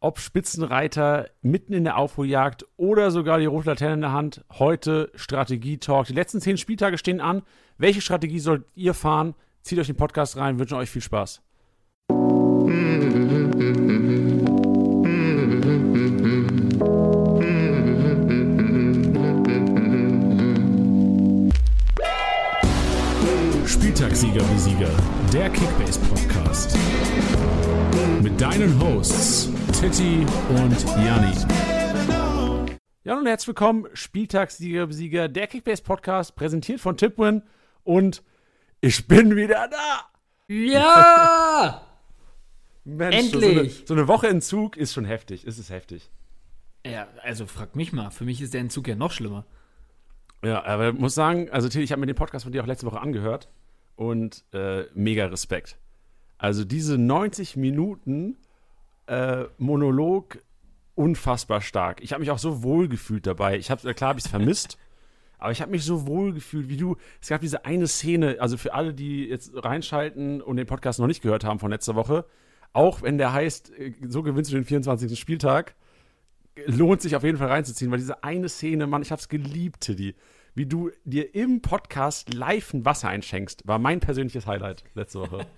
ob Spitzenreiter mitten in der Aufholjagd oder sogar die rote Laterne in der Hand. Heute Strategie-Talk. Die letzten zehn Spieltage stehen an. Welche Strategie sollt ihr fahren? Zieht euch den Podcast rein, wünschen euch viel Spaß. Spieltagssieger wie Sieger, der Kickbase Podcast. Mit deinen Hosts Titti und Janni. Ja, und herzlich willkommen, Spieltagssieger, Sieger, der Kickbase Podcast, präsentiert von Tipwin. Und ich bin wieder da. Ja! Mensch, Endlich! So eine, so eine Woche Entzug ist schon heftig. Ist es heftig. Ja, also frag mich mal. Für mich ist der Entzug ja noch schlimmer. Ja, aber ich muss sagen, also Till, ich habe mir den Podcast von dir auch letzte Woche angehört und äh, mega Respekt. Also diese 90 Minuten äh, Monolog unfassbar stark. Ich habe mich auch so wohl gefühlt dabei. Ich habe klar habe ich es vermisst, aber ich habe mich so wohl gefühlt, wie du. Es gab diese eine Szene, also für alle, die jetzt reinschalten und den Podcast noch nicht gehört haben von letzter Woche, auch wenn der heißt, äh, so gewinnst du den 24. Spieltag, lohnt sich auf jeden Fall reinzuziehen, weil diese eine Szene, Mann, ich habe es geliebt, Tiddy. Wie du dir im Podcast live ein Wasser einschenkst, war mein persönliches Highlight letzte Woche.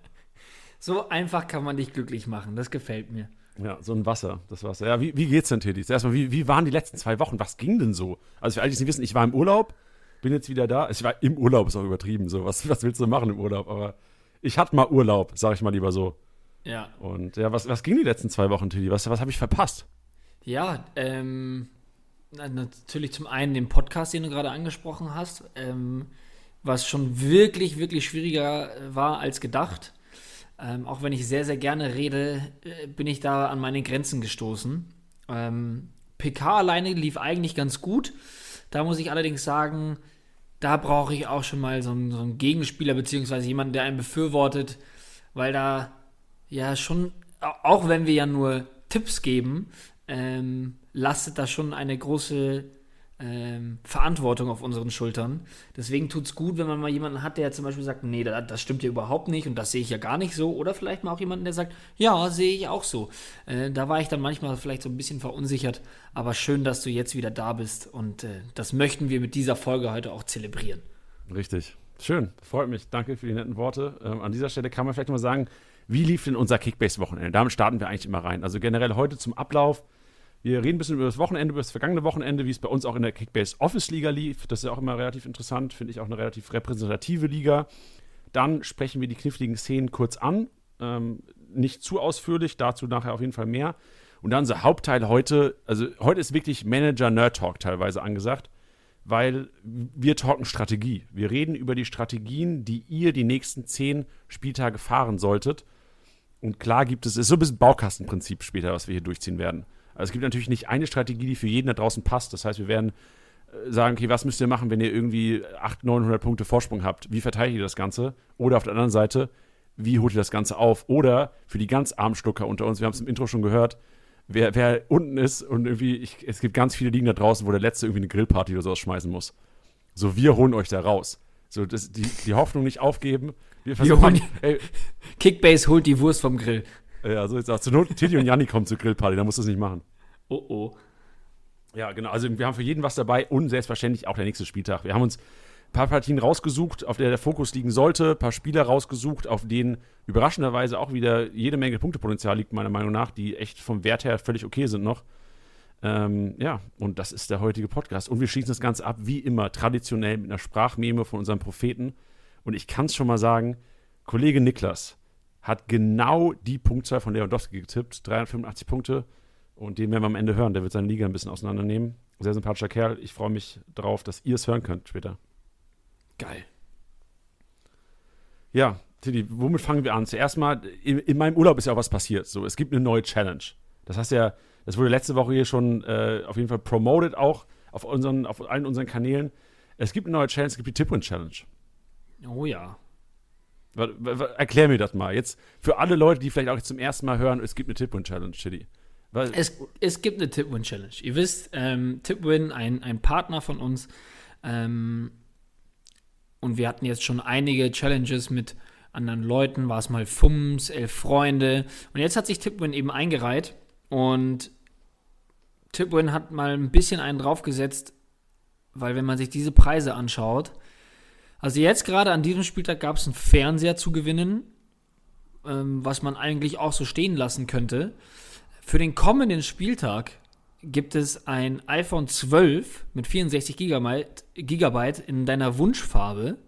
So einfach kann man dich glücklich machen. Das gefällt mir. Ja, so ein Wasser, das Wasser. Ja, wie, wie geht's denn, Tiddy? Erstmal, wie, wie waren die letzten zwei Wochen? Was ging denn so? Also für alle, die es nicht wissen, ich war im Urlaub, bin jetzt wieder da. Ich war im Urlaub, ist auch übertrieben. So, was, was willst du machen im Urlaub? Aber ich hatte mal Urlaub, sag ich mal lieber so. Ja. Und ja, was, was ging die letzten zwei Wochen, Tiddy? Was, was habe ich verpasst? Ja, ähm, na, natürlich zum einen den Podcast, den du gerade angesprochen hast, ähm, was schon wirklich, wirklich schwieriger äh, war als gedacht. Ähm, auch wenn ich sehr, sehr gerne rede, äh, bin ich da an meine Grenzen gestoßen. Ähm, PK alleine lief eigentlich ganz gut. Da muss ich allerdings sagen, da brauche ich auch schon mal so einen, so einen Gegenspieler, beziehungsweise jemanden, der einen befürwortet, weil da ja schon, auch wenn wir ja nur Tipps geben, ähm, lastet da schon eine große ähm, Verantwortung auf unseren Schultern. Deswegen tut es gut, wenn man mal jemanden hat, der zum Beispiel sagt, nee, das, das stimmt ja überhaupt nicht und das sehe ich ja gar nicht so. Oder vielleicht mal auch jemanden, der sagt, ja, sehe ich auch so. Äh, da war ich dann manchmal vielleicht so ein bisschen verunsichert, aber schön, dass du jetzt wieder da bist und äh, das möchten wir mit dieser Folge heute auch zelebrieren. Richtig. Schön, freut mich. Danke für die netten Worte. Ähm, an dieser Stelle kann man vielleicht mal sagen, wie lief denn unser Kickbase-Wochenende? Damit starten wir eigentlich immer rein. Also generell heute zum Ablauf. Wir reden ein bisschen über das Wochenende, über das vergangene Wochenende, wie es bei uns auch in der Kickbase Office Liga lief. Das ist ja auch immer relativ interessant, finde ich auch eine relativ repräsentative Liga. Dann sprechen wir die kniffligen Szenen kurz an. Ähm, nicht zu ausführlich, dazu nachher auf jeden Fall mehr. Und dann unser Hauptteil heute, also heute ist wirklich Manager-Nerd-Talk teilweise angesagt, weil wir talken Strategie. Wir reden über die Strategien, die ihr die nächsten zehn Spieltage fahren solltet. Und klar gibt es, es ist so ein bisschen Baukastenprinzip später, was wir hier durchziehen werden. Also es gibt natürlich nicht eine Strategie, die für jeden da draußen passt. Das heißt, wir werden äh, sagen, okay, was müsst ihr machen, wenn ihr irgendwie 800, 900 Punkte Vorsprung habt? Wie verteidigt ihr das Ganze? Oder auf der anderen Seite, wie holt ihr das Ganze auf? Oder für die ganz armen Schlucker unter uns, wir haben es im Intro schon gehört, wer, wer unten ist und irgendwie, ich, es gibt ganz viele Ligen da draußen, wo der Letzte irgendwie eine Grillparty oder sowas schmeißen muss. So, wir holen euch da raus. So, das, die, die Hoffnung nicht aufgeben. Wir versuchen, ey, Kickbase holt die Wurst vom Grill. Ja, so jetzt auch. Zur Not, Titi und Janni kommen zur Grillparty, da musst du es nicht machen. Oh oh. Ja, genau. Also wir haben für jeden was dabei und selbstverständlich auch der nächste Spieltag. Wir haben uns ein paar Partien rausgesucht, auf der der Fokus liegen sollte, ein paar Spieler rausgesucht, auf denen überraschenderweise auch wieder jede Menge Punktepotenzial liegt, meiner Meinung nach, die echt vom Wert her völlig okay sind noch. Ähm, ja, und das ist der heutige Podcast. Und wir schließen das Ganze ab, wie immer, traditionell mit einer Sprachmeme von unserem Propheten. Und ich kann es schon mal sagen, Kollege Niklas hat genau die Punktzahl von Lewandowski getippt, 385 Punkte. Und den werden wir am Ende hören. Der wird seine Liga ein bisschen auseinandernehmen. Sehr sympathischer Kerl. Ich freue mich darauf, dass ihr es hören könnt später. Geil. Ja, Tilly, womit fangen wir an? Zuerst mal, in, in, meinem Urlaub ist ja auch was passiert. So, es gibt eine neue Challenge. Das heißt ja, das wurde letzte Woche hier schon äh, auf jeden Fall promoted, auch auf, unseren, auf allen unseren Kanälen. Es gibt eine neue Challenge, es gibt die Tipwin Challenge. Oh ja. Erklär mir das mal. Jetzt für alle Leute, die vielleicht auch zum ersten Mal hören, es gibt eine Tipwin Challenge, Chili. Es, es gibt eine Tipwin Challenge. Ihr wisst, ähm, Tipwin, ein, ein Partner von uns, ähm, und wir hatten jetzt schon einige Challenges mit anderen Leuten, war es mal Fums, Elf Freunde. Und jetzt hat sich Tipwin eben eingereiht Und Tipwin hat mal ein bisschen einen draufgesetzt, weil wenn man sich diese Preise anschaut, also jetzt gerade an diesem Spieltag gab es einen Fernseher zu gewinnen, ähm, was man eigentlich auch so stehen lassen könnte. Für den kommenden Spieltag gibt es ein iPhone 12 mit 64 Gigabyte, Gigabyte in deiner Wunschfarbe.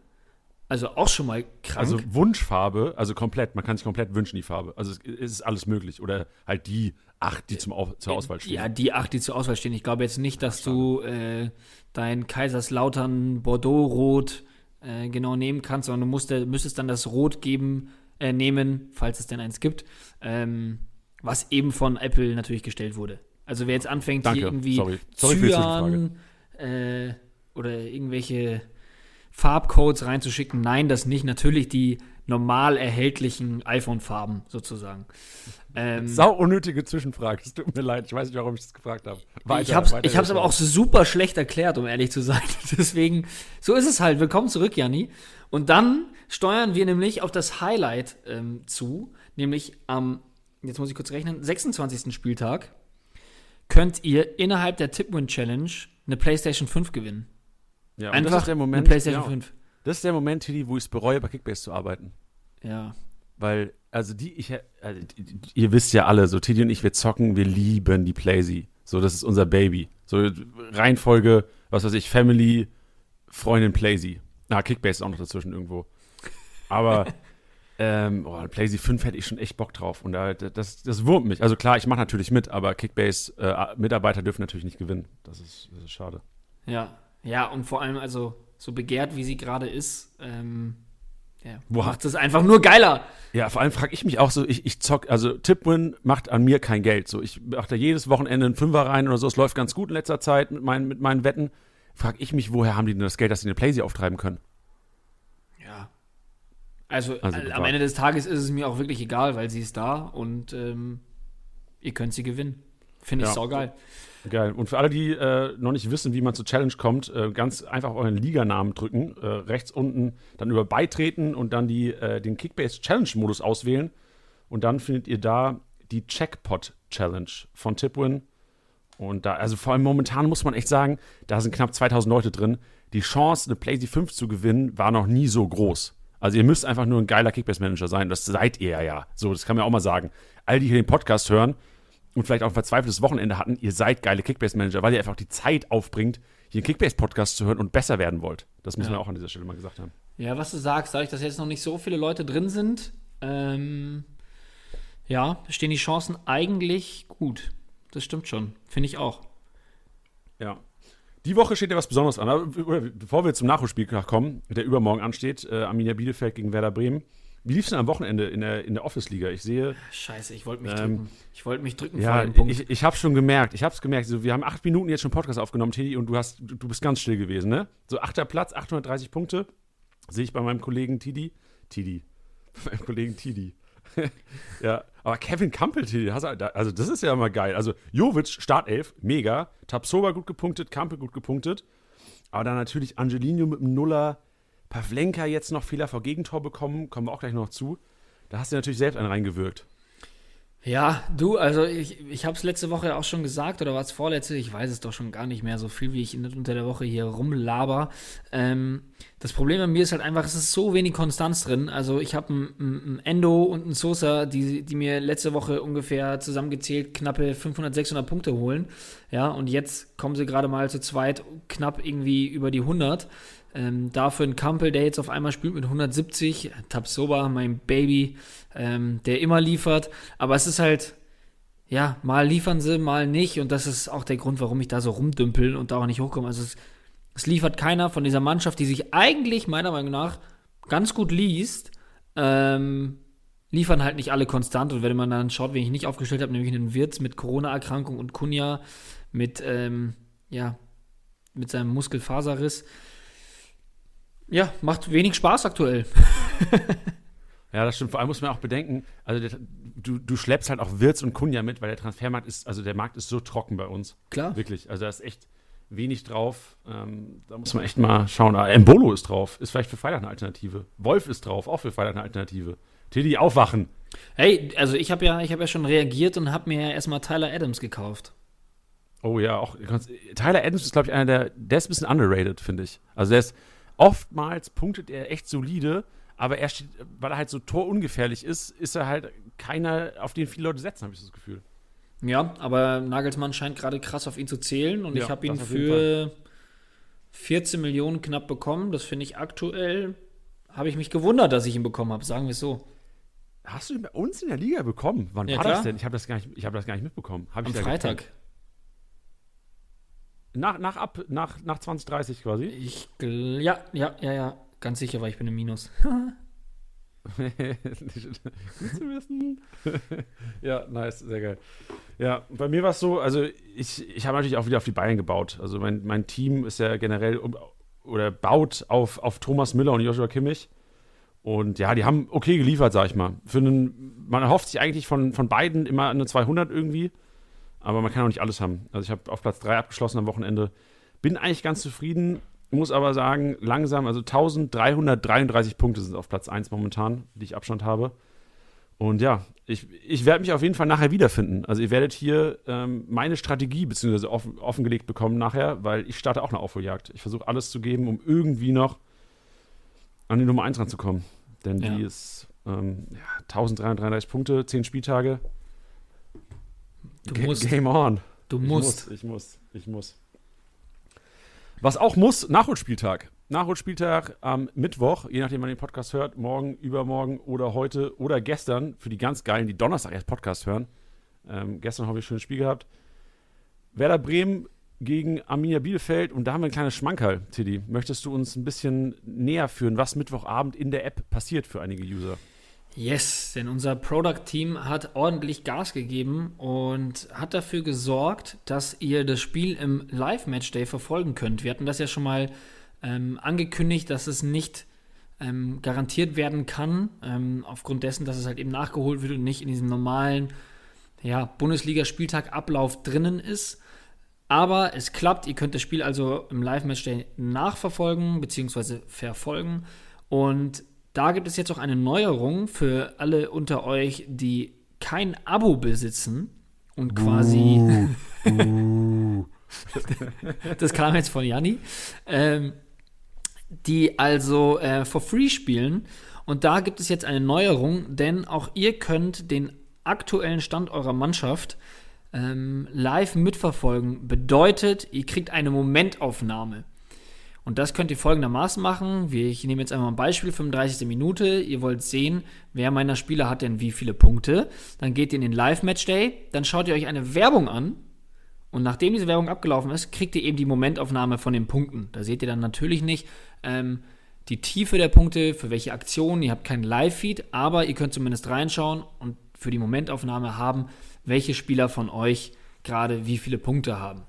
Also auch schon mal krank. Also Wunschfarbe, also komplett, man kann sich komplett wünschen, die Farbe. Also es, es ist alles möglich. Oder halt die acht, die zum Au zur Auswahl stehen. Ja, die acht, die zur Auswahl stehen. Ich glaube jetzt nicht, dass du äh, dein Kaiserslautern Bordeaux-Rot äh, genau nehmen kannst, sondern du musst, müsstest dann das Rot geben, äh, nehmen, falls es denn eins gibt, ähm, was eben von Apple natürlich gestellt wurde. Also wer jetzt anfängt, Danke. hier irgendwie Sorry. Sorry Cyan äh, oder irgendwelche Farbcodes reinzuschicken, nein, das nicht. Natürlich die normal erhältlichen iPhone-Farben sozusagen. Ähm, Sau unnötige Zwischenfrage. Es tut mir leid, ich weiß nicht, warum ich das gefragt habe. ich habe es ich hab's aber auch super schlecht erklärt, um ehrlich zu sein. Deswegen, so ist es halt. Willkommen zurück, Janni. Und dann steuern wir nämlich auf das Highlight ähm, zu, nämlich am, jetzt muss ich kurz rechnen, 26. Spieltag könnt ihr innerhalb der Tipwin Challenge eine PlayStation 5 gewinnen. Ja, Einfach das ist der Moment, eine PlayStation genau. 5. Das ist der Moment, Tilly, wo ich es bereue, bei Kickbase zu arbeiten. Ja. Weil, also die, ich, also, die- ihr wisst ja alle, so Tilly und ich, wir zocken, wir lieben die Playsee. So, das ist unser Baby. So, Reihenfolge, was weiß ich, Family, Freundin, Playsee. Na, Kickbase ist auch noch dazwischen irgendwo. Aber, ähm, oh, Playsee 5 hätte ich schon echt Bock drauf. Und da, das, das wurmt mich. Also klar, ich mache natürlich mit, aber Kickbase-Mitarbeiter dürfen natürlich nicht gewinnen. Das ist, das ist schade. Ja. Ja, und vor allem, also, so begehrt, wie sie gerade ist, ähm, ja, Wo macht es einfach nur geiler. Ja, vor allem frage ich mich auch so, ich, ich zock, also Tipwin macht an mir kein Geld. So, ich mache da jedes Wochenende einen Fünfer rein oder so, es läuft ganz gut in letzter Zeit mit meinen, mit meinen Wetten. Frage ich mich, woher haben die denn das Geld, dass sie eine Playsee auftreiben können? Ja. Also, Also, äh, am. Ende des Tages ist es mir auch wirklich egal, weil sie ist da und ähm, ihr könnt sie gewinnen. Finde ich Ja. saugeil. Geil. Und für alle, die äh, noch nicht wissen, wie man zur Challenge kommt, äh, ganz einfach euren Liganamen drücken, äh, rechts unten, dann über Beitreten und dann die, äh, den Kickbase Challenge Modus auswählen. Und dann findet ihr da die Checkpot Challenge von Tipwin. Und da, also vor allem momentan muss man echt sagen, da sind knapp 2000 Leute drin. Die Chance, eine PlayStation 5 zu gewinnen, war noch nie so groß. Also ihr müsst einfach nur ein geiler Kickbase-Manager sein. Das seid ihr ja. So, das kann man auch mal sagen. All die hier den Podcast hören und vielleicht auch ein verzweifeltes Wochenende hatten, ihr seid geile Kickbase-Manager, weil ihr einfach die Zeit aufbringt, hier einen Kickbase-Podcast zu hören und besser werden wollt. Das muss Ja. man auch an dieser Stelle mal gesagt haben. Ja, was du sagst, dadurch, dass jetzt noch nicht so viele Leute drin sind, ähm, ja, stehen die Chancen eigentlich gut. Das stimmt schon. Finde ich auch. Ja. Die Woche steht ja was Besonderes an. Aber bevor wir zum Nachholspiel kommen, der übermorgen ansteht, äh, Arminia Bielefeld gegen Werder Bremen. Wie lief es denn am Wochenende in der, in der Office-Liga? Ich sehe, Scheiße, ich wollte mich Ähm, drücken. Ich wollte mich drücken ja, vor dem Punkt. ich, ich habe schon gemerkt, ich habe es gemerkt. So, wir haben acht Minuten jetzt schon Podcast aufgenommen, Teddy, und du, hast, du, bist ganz still gewesen, ne? So achter Platz, 830 Punkte. Sehe ich bei meinem Kollegen Tidi. Tidi. Bei meinem Kollegen Tidi. ja, aber Kevin Campbell, Tidi, da- also das ist ja mal geil. Also Jovic, Startelf, mega. Tapsoba gut gepunktet, Campbell gut gepunktet. Aber dann natürlich Angelino mit dem Nuller. Pavlenka jetzt noch Fehler vor Gegentor bekommen, kommen wir auch gleich noch zu. Da hast du natürlich selbst einen reingewirkt. Ja, du, also ich, ich habe es letzte Woche auch schon gesagt, oder war es vorletzte? Ich weiß es doch schon gar nicht mehr, so viel wie ich unter der Woche hier rumlaber. Ähm, das Problem bei mir ist halt einfach, es ist so wenig Konstanz drin. Also ich habe einen ein Endo und einen Sosa, die, die mir letzte Woche ungefähr zusammengezählt knappe 500, 600 Punkte holen. Ja, und jetzt kommen sie gerade mal zu zweit knapp irgendwie über die 100. Ähm, dafür ein Kampel, der jetzt auf einmal spielt mit 170. Tapsoba, mein Baby, ähm, der immer liefert. Aber es ist halt, ja, mal liefern sie, mal nicht. Und das ist auch der Grund, warum ich da so rumdümpel und da auch nicht hochkomme. Also es, es liefert keiner von dieser Mannschaft, die sich eigentlich meiner Meinung nach ganz gut liest. Ähm, liefern halt nicht alle konstant. Und wenn man dann schaut, wen ich nicht aufgestellt habe, nämlich einen Wirtz mit Corona-Erkrankung und Kunja mit, ähm, ja, mit seinem Muskelfaserriss. Ja, macht wenig Spaß aktuell. Ja, das stimmt. Vor allem muss man auch bedenken, also der, du, du schleppst halt auch Wirtz und Kunja mit, weil der Transfermarkt ist, also der Markt ist so trocken bei uns. Klar. Wirklich. Also da ist echt wenig drauf. Ähm, da muss man echt mal schauen. Ah, Embolo ist drauf, ist vielleicht für Freitag eine Alternative. Wolf ist drauf, auch für Freitag eine Alternative. Teddy, aufwachen. Hey, also ich habe ja, ich habe ja schon reagiert und habe mir ja erstmal Tyler Adams gekauft. Oh ja, auch Tyler Adams ist, glaube ich, einer der, der ist ein bisschen underrated, finde ich. Also der ist oftmals punktet er echt solide, aber er steht, weil er halt so torungefährlich ist, ist er halt keiner, auf den viele Leute setzen, habe ich das Gefühl. Ja, aber Nagelsmann scheint gerade krass auf ihn zu zählen und ja, ich habe ihn für 14 Millionen knapp bekommen. Das finde ich aktuell, habe ich mich gewundert, dass ich ihn bekommen habe, sagen wir es so. Hast du ihn bei uns in der Liga bekommen? Wann ja, war klar. das denn? Ich habe das, gar nicht, hab das gar nicht mitbekommen. Hab Am Freitag. Nach, nach, ab, nach, nach 2030 quasi? Ich, ja, ja, ja, ja. Ganz sicher, weil ich bin im Minus. Gut zu wissen. ja, nice, sehr geil. Ja, bei mir war es so, also ich, ich habe natürlich auch wieder auf die Bayern gebaut. Also mein, mein Team ist ja generell oder baut auf, auf Thomas Müller und Joshua Kimmich. Und ja, die haben okay geliefert, sag ich mal. Für einen, man erhofft sich eigentlich von, von beiden immer eine 200 irgendwie. Aber man kann auch nicht alles haben. Also ich habe auf Platz 3 abgeschlossen am Wochenende. Bin eigentlich ganz zufrieden. Muss aber sagen, langsam, also 1333 Punkte sind auf Platz 1 momentan, die ich Abstand habe. Und ja, ich, ich werde mich auf jeden Fall nachher wiederfinden. Also ihr werdet hier ähm, meine Strategie beziehungsweise offen, offengelegt bekommen nachher, weil ich starte auch eine Aufholjagd. Ich versuche alles zu geben, um irgendwie noch an die Nummer 1 ranzukommen. Denn ja. die ist ähm, ja, 1333 Punkte, 10 Spieltage. Du G musst. Game on. Du musst. Ich muss, ich muss, ich muss. Was auch muss, Nachholspieltag. Nachholspieltag am Mittwoch, je nachdem, wann den Podcast hört, morgen, übermorgen oder heute oder gestern, für die ganz Geilen, die Donnerstag erst Podcast hören. Ähm, gestern habe ich ein schönes Spiel gehabt. Werder Bremen gegen Arminia Bielefeld und da haben wir ein kleines Schmankerl, Tiddy. Möchtest du uns ein bisschen näher führen, was Mittwochabend in der App passiert für einige User? Yes, denn unser Product-Team hat ordentlich Gas gegeben und hat dafür gesorgt, dass ihr das Spiel im Live-Match-Day verfolgen könnt. Wir hatten das ja schon mal ähm, angekündigt, dass es nicht ähm, garantiert werden kann, ähm, aufgrund dessen, dass es halt eben nachgeholt wird und nicht in diesem normalen ja, Bundesliga-Spieltag-Ablauf drinnen ist. Aber es klappt, ihr könnt das Spiel also im Live-Match-Day nachverfolgen bzw. verfolgen. Und da gibt es jetzt auch eine Neuerung für alle unter euch, die kein Abo besitzen und quasi. Das kam jetzt von Janni. Ähm, die also äh, for free spielen. Und da gibt es jetzt eine Neuerung, denn auch ihr könnt den aktuellen Stand eurer Mannschaft ähm, live mitverfolgen. Bedeutet, ihr kriegt eine Momentaufnahme. Und das könnt ihr folgendermaßen machen. Ich nehme jetzt einmal ein Beispiel, 35. Minute. Ihr wollt sehen, wer meiner Spieler hat denn wie viele Punkte. Dann geht ihr in den Live-Match-Day, dann schaut ihr euch eine Werbung an. Und nachdem diese Werbung abgelaufen ist, kriegt ihr eben die Momentaufnahme von den Punkten. Da seht ihr dann natürlich nicht ähm, die Tiefe der Punkte, für welche Aktionen. Ihr habt keinen Live-Feed, aber ihr könnt zumindest reinschauen und für die Momentaufnahme haben, welche Spieler von euch gerade wie viele Punkte haben.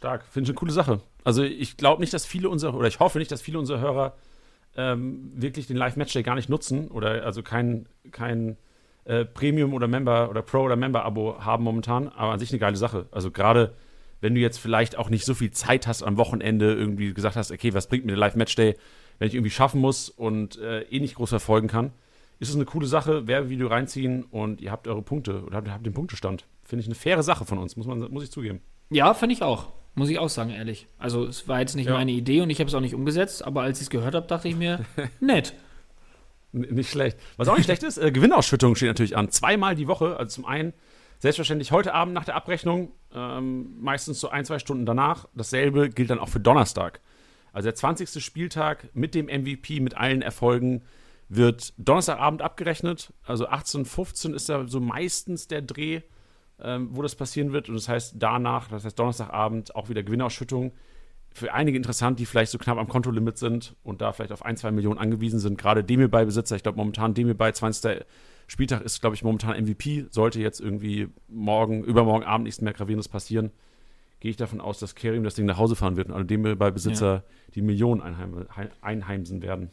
Stark, finde ich eine coole Sache. Also ich glaube nicht, dass viele unserer, oder ich hoffe nicht, dass viele unserer Hörer ähm, wirklich den Live-Matchday gar nicht nutzen oder also kein, kein äh, Premium oder Member oder Pro oder Member-Abo haben momentan, aber an sich eine geile Sache. Also gerade wenn du jetzt vielleicht auch nicht so viel Zeit hast am Wochenende, irgendwie gesagt hast, okay, was bringt mir der Live-Matchday, wenn ich irgendwie schaffen muss und äh, eh nicht groß verfolgen kann, ist es eine coole Sache, Werbevideo reinziehen und ihr habt eure Punkte oder habt, habt den Punktestand. Finde ich eine faire Sache von uns, muss, man, muss ich zugeben. Ja, finde ich auch. Muss ich auch sagen, ehrlich. Also es war jetzt nicht ja. meine Idee und ich habe es auch nicht umgesetzt, aber als ich es gehört habe, dachte ich mir, nett. nicht schlecht. Was auch nicht schlecht ist, äh, Gewinnausschüttung steht natürlich an. Zweimal die Woche. Also zum einen selbstverständlich heute Abend nach der Abrechnung, ähm, meistens so ein, zwei Stunden danach. Dasselbe gilt dann auch für Donnerstag. Also der 20. Spieltag mit dem MVP, mit allen Erfolgen, wird Donnerstagabend abgerechnet. Also 18.15 ist da so meistens der Dreh ähm, wo das passieren wird. Und das heißt danach, das heißt Donnerstagabend, auch wieder Gewinnausschüttung. Für einige interessant, die vielleicht so knapp am Kontolimit sind und da vielleicht auf ein, zwei Millionen angewiesen sind. Gerade Demirbay-Besitzer, ich glaube momentan Demirbay, 20. Spieltag ist, glaube ich, momentan MVP. Sollte jetzt irgendwie morgen, übermorgen Abend nichts mehr Gravierendes passieren, gehe ich davon aus, dass Kerim das Ding nach Hause fahren wird und alle Demirbay-Besitzer ja. die Millionen einheim, einheimsen werden.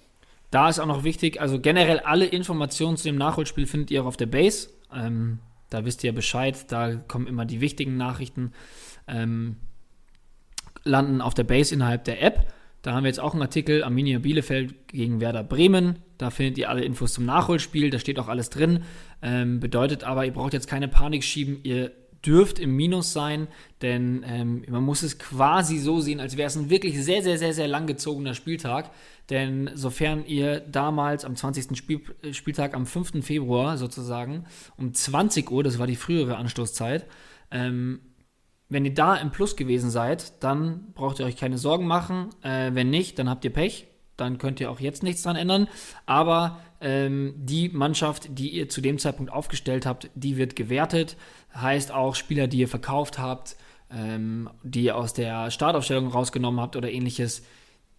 Da ist auch noch wichtig, also generell alle Informationen zu dem Nachholspiel findet ihr auch auf der Base. Ähm, da wisst ihr Bescheid, da kommen immer die wichtigen Nachrichten, ähm, landen auf der Base innerhalb der App. Da haben wir jetzt auch einen Artikel, Arminia Bielefeld gegen Werder Bremen. Da findet ihr alle Infos zum Nachholspiel, da steht auch alles drin. Ähm, bedeutet aber, ihr braucht jetzt keine Panik schieben, ihr dürft im Minus sein, denn ähm, man muss es quasi so sehen, als wäre es ein wirklich sehr, sehr, sehr, sehr langgezogener Spieltag. Denn sofern ihr damals am 20. Spiel, äh, Spieltag, am 5. Februar sozusagen, um 20 Uhr, das war die frühere Anstoßzeit, ähm, wenn ihr da im Plus gewesen seid, dann braucht ihr euch keine Sorgen machen. Äh, wenn nicht, dann habt ihr Pech. Dann könnt ihr auch jetzt nichts dran ändern. Aber ähm, die Mannschaft, die ihr zu dem Zeitpunkt aufgestellt habt, die wird gewertet. Heißt auch Spieler, die ihr verkauft habt, ähm, die ihr aus der Startaufstellung rausgenommen habt oder ähnliches,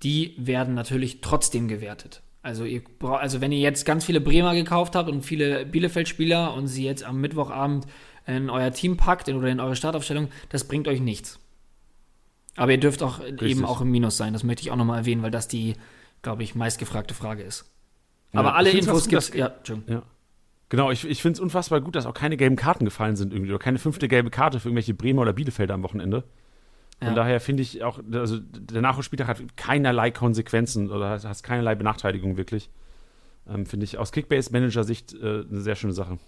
die werden natürlich trotzdem gewertet. Also, ihr, also wenn ihr jetzt ganz viele Bremer gekauft habt und viele Bielefeld-Spieler und sie jetzt am Mittwochabend in euer Team packt oder in eure Startaufstellung, das bringt euch nichts. Aber ihr dürft auch Richtig. eben auch im Minus sein. Das möchte ich auch nochmal erwähnen, weil das die, glaube ich, meistgefragte Frage ist. Ja, Aber alle Infos gibt es. Ja, ja. Genau, ich, ich finde es unfassbar gut, dass auch keine gelben Karten gefallen sind irgendwie oder keine fünfte gelbe Karte für irgendwelche Bremer oder Bielefelder am Wochenende. Von ja. daher finde ich auch, also der Nachholspieltag hat keinerlei Konsequenzen oder hat keinerlei Benachteiligung wirklich. Ähm, finde ich aus Kickbase-Manager-Sicht äh, eine sehr schöne Sache.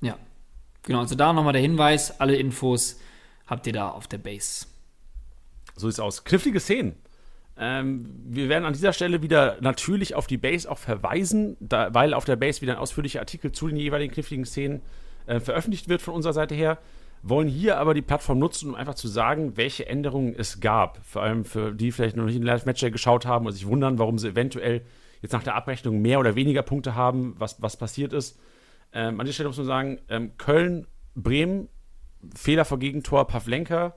Ja, Genau, also da nochmal der Hinweis, alle Infos habt ihr da auf der Base. So sieht's aus. Knifflige Szenen. Ähm, wir werden an dieser Stelle wieder natürlich auf die Base auch verweisen, da, weil auf der Base wieder ein ausführlicher Artikel zu den jeweiligen kniffligen Szenen äh, veröffentlicht wird von unserer Seite her. Wollen hier aber die Plattform nutzen, um einfach zu sagen, welche Änderungen es gab. Vor allem für die, die vielleicht noch nicht in den Live-Match geschaut haben und sich wundern, warum sie eventuell jetzt nach der Abrechnung mehr oder weniger Punkte haben, was, was passiert ist. Ähm, an dieser Stelle muss man sagen, ähm, Köln, Bremen, Fehler vor Gegentor, Pavlenka,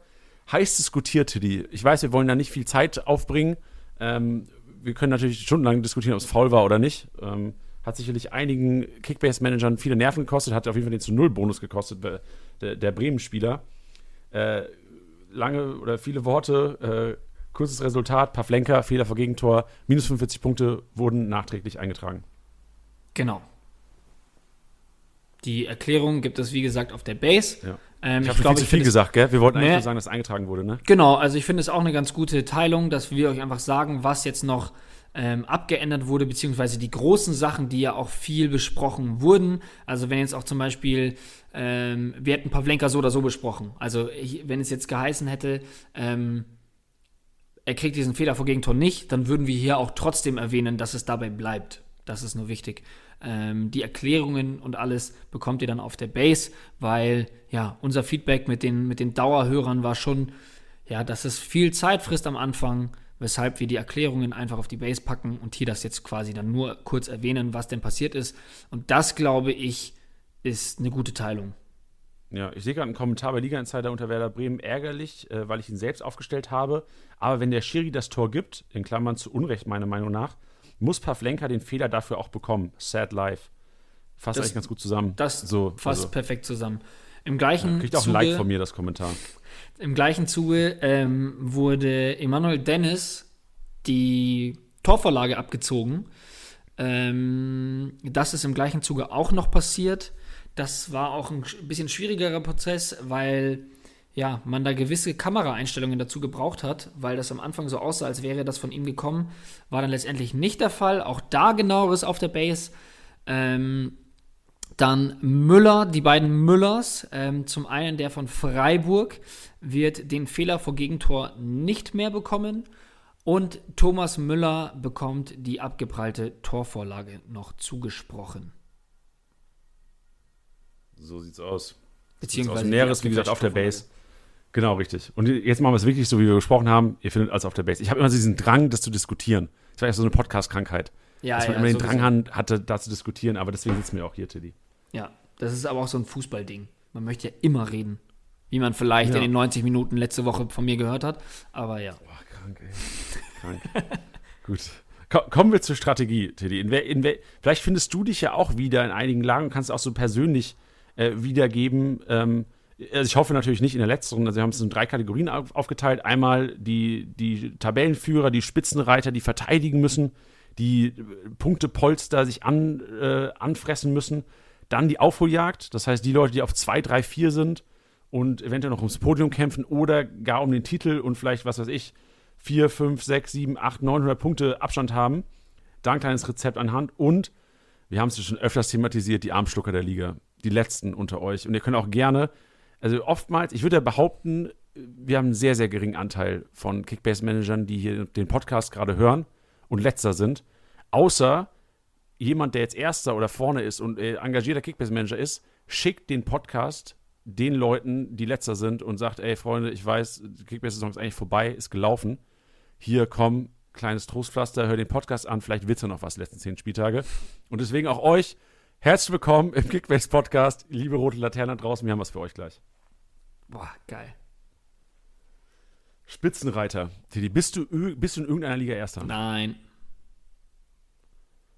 heiß diskutiert, Tiddy. Ich weiß, wir wollen da nicht viel Zeit aufbringen. Ähm, wir können natürlich stundenlang diskutieren, ob es faul war oder nicht. Ähm, hat sicherlich einigen Kickbase-Managern viele Nerven gekostet, hat auf jeden Fall den zu Null Bonus gekostet, der, der Bremen-Spieler. Äh, lange oder viele Worte, äh, kurzes Resultat, Pavlenka, Fehler vor Gegentor, minus 45 Punkte wurden nachträglich eingetragen. Genau. Die Erklärung gibt es, wie gesagt, auf der Base. Ja. Ähm, ich habe viel zu viel gesagt, gell? Wir wollten eigentlich nur sagen, dass eingetragen wurde, ne? Genau, also ich finde es auch eine ganz gute Teilung, dass wir euch einfach sagen, was jetzt noch ähm, abgeändert wurde, beziehungsweise die großen Sachen, die ja auch viel besprochen wurden. Also wenn jetzt auch zum Beispiel, ähm, wir hätten Pavlenka so oder so besprochen. Also ich, wenn es jetzt geheißen hätte, ähm, er kriegt diesen Fehler vor Gegentor nicht, dann würden wir hier auch trotzdem erwähnen, dass es dabei bleibt. Das ist nur wichtig. Ähm, die Erklärungen und alles bekommt ihr dann auf der Base, weil ja, unser Feedback mit den, mit den Dauerhörern war schon, ja, dass es viel Zeit frisst am Anfang, weshalb wir die Erklärungen einfach auf die Base packen und hier das jetzt quasi dann nur kurz erwähnen, was denn passiert ist. Und das, glaube ich, ist eine gute Teilung. Ja, ich sehe gerade einen Kommentar bei Liga Insider unter Werder Bremen ärgerlich, äh, weil ich ihn selbst aufgestellt habe. Aber wenn der Schiri das Tor gibt, in Klammern zu Unrecht meiner Meinung nach, muss Pavlenka den Fehler dafür auch bekommen. Sad Life. Fasst das, eigentlich ganz gut zusammen. Das so, fasst also. perfekt zusammen. Im gleichen ja, Kriegt auch Zuge, ein Like von mir, das Kommentar. Im gleichen Zuge ähm, wurde Emanuel Dennis die Torvorlage abgezogen. Ähm, das ist im gleichen Zuge auch noch passiert. Das war auch ein bisschen schwierigerer Prozess, weil ja, man da gewisse Kameraeinstellungen dazu gebraucht hat, weil das am Anfang so aussah, als wäre das von ihm gekommen, war dann letztendlich nicht der Fall. Auch da genaueres auf der Base. Ähm, dann Müller, die beiden Müllers. Ähm, zum einen der von Freiburg wird den Fehler vor Gegentor nicht mehr bekommen. Und Thomas Müller bekommt die abgeprallte Torvorlage noch zugesprochen. So sieht's aus. Beziehungsweise Näheres, wie gesagt, auf der Base. Genau, richtig. Und jetzt machen wir es wirklich so, wie wir gesprochen haben. Ihr findet alles auf der Base. Ich habe immer diesen Drang, das zu diskutieren. Das war ja so eine Podcast-Krankheit. Ja, dass man ja, immer den Drang hatte, da zu diskutieren, aber deswegen sitzen wir auch hier, Tilly. Ja, das ist aber auch so ein Fußballding. Man möchte ja immer reden. Wie man vielleicht ja. in den 90 Minuten letzte Woche von mir gehört hat. Aber ja. Boah, krank, ey. krank. Gut. Kommen wir zur Strategie, Tilly. In in vielleicht findest du dich ja auch wieder in einigen Lagen und kannst auch so persönlich äh, wiedergeben, ähm, also ich hoffe natürlich nicht in der letzteren, also wir haben es in drei Kategorien auf, aufgeteilt. Einmal die, die Tabellenführer, die Spitzenreiter, die verteidigen müssen, die Punktepolster sich an, äh, anfressen müssen. Dann die Aufholjagd, das heißt die Leute, die auf 2, 3, 4 sind und eventuell noch ums Podium kämpfen oder gar um den Titel und vielleicht, was weiß ich, 4, 5, 6, 7, 8, 900 Punkte Abstand haben. Da ein kleines Rezept anhand und wir haben es schon öfters thematisiert, die Armschlucker der Liga, die letzten unter euch. Und ihr könnt auch gerne, also oftmals, ich würde ja behaupten, wir haben einen sehr, sehr geringen Anteil von Kickbase-Managern, die hier den Podcast gerade hören und letzter sind. Außer jemand, der jetzt Erster oder vorne ist und äh, engagierter Kickbase-Manager ist, schickt den Podcast den Leuten, die letzter sind und sagt, ey Freunde, ich weiß, die Kickbase-Saison ist eigentlich vorbei, ist gelaufen. Hier, komm, kleines Trostpflaster, hör den Podcast an, vielleicht wird ja noch was letzten zehn Spieltage. Und deswegen auch euch herzlich willkommen im Kickbase-Podcast. Liebe rote Laterne draußen, wir haben was für euch gleich. Boah, geil. Spitzenreiter. Teddy, bist du, bist du in irgendeiner Liga Erster? Nein.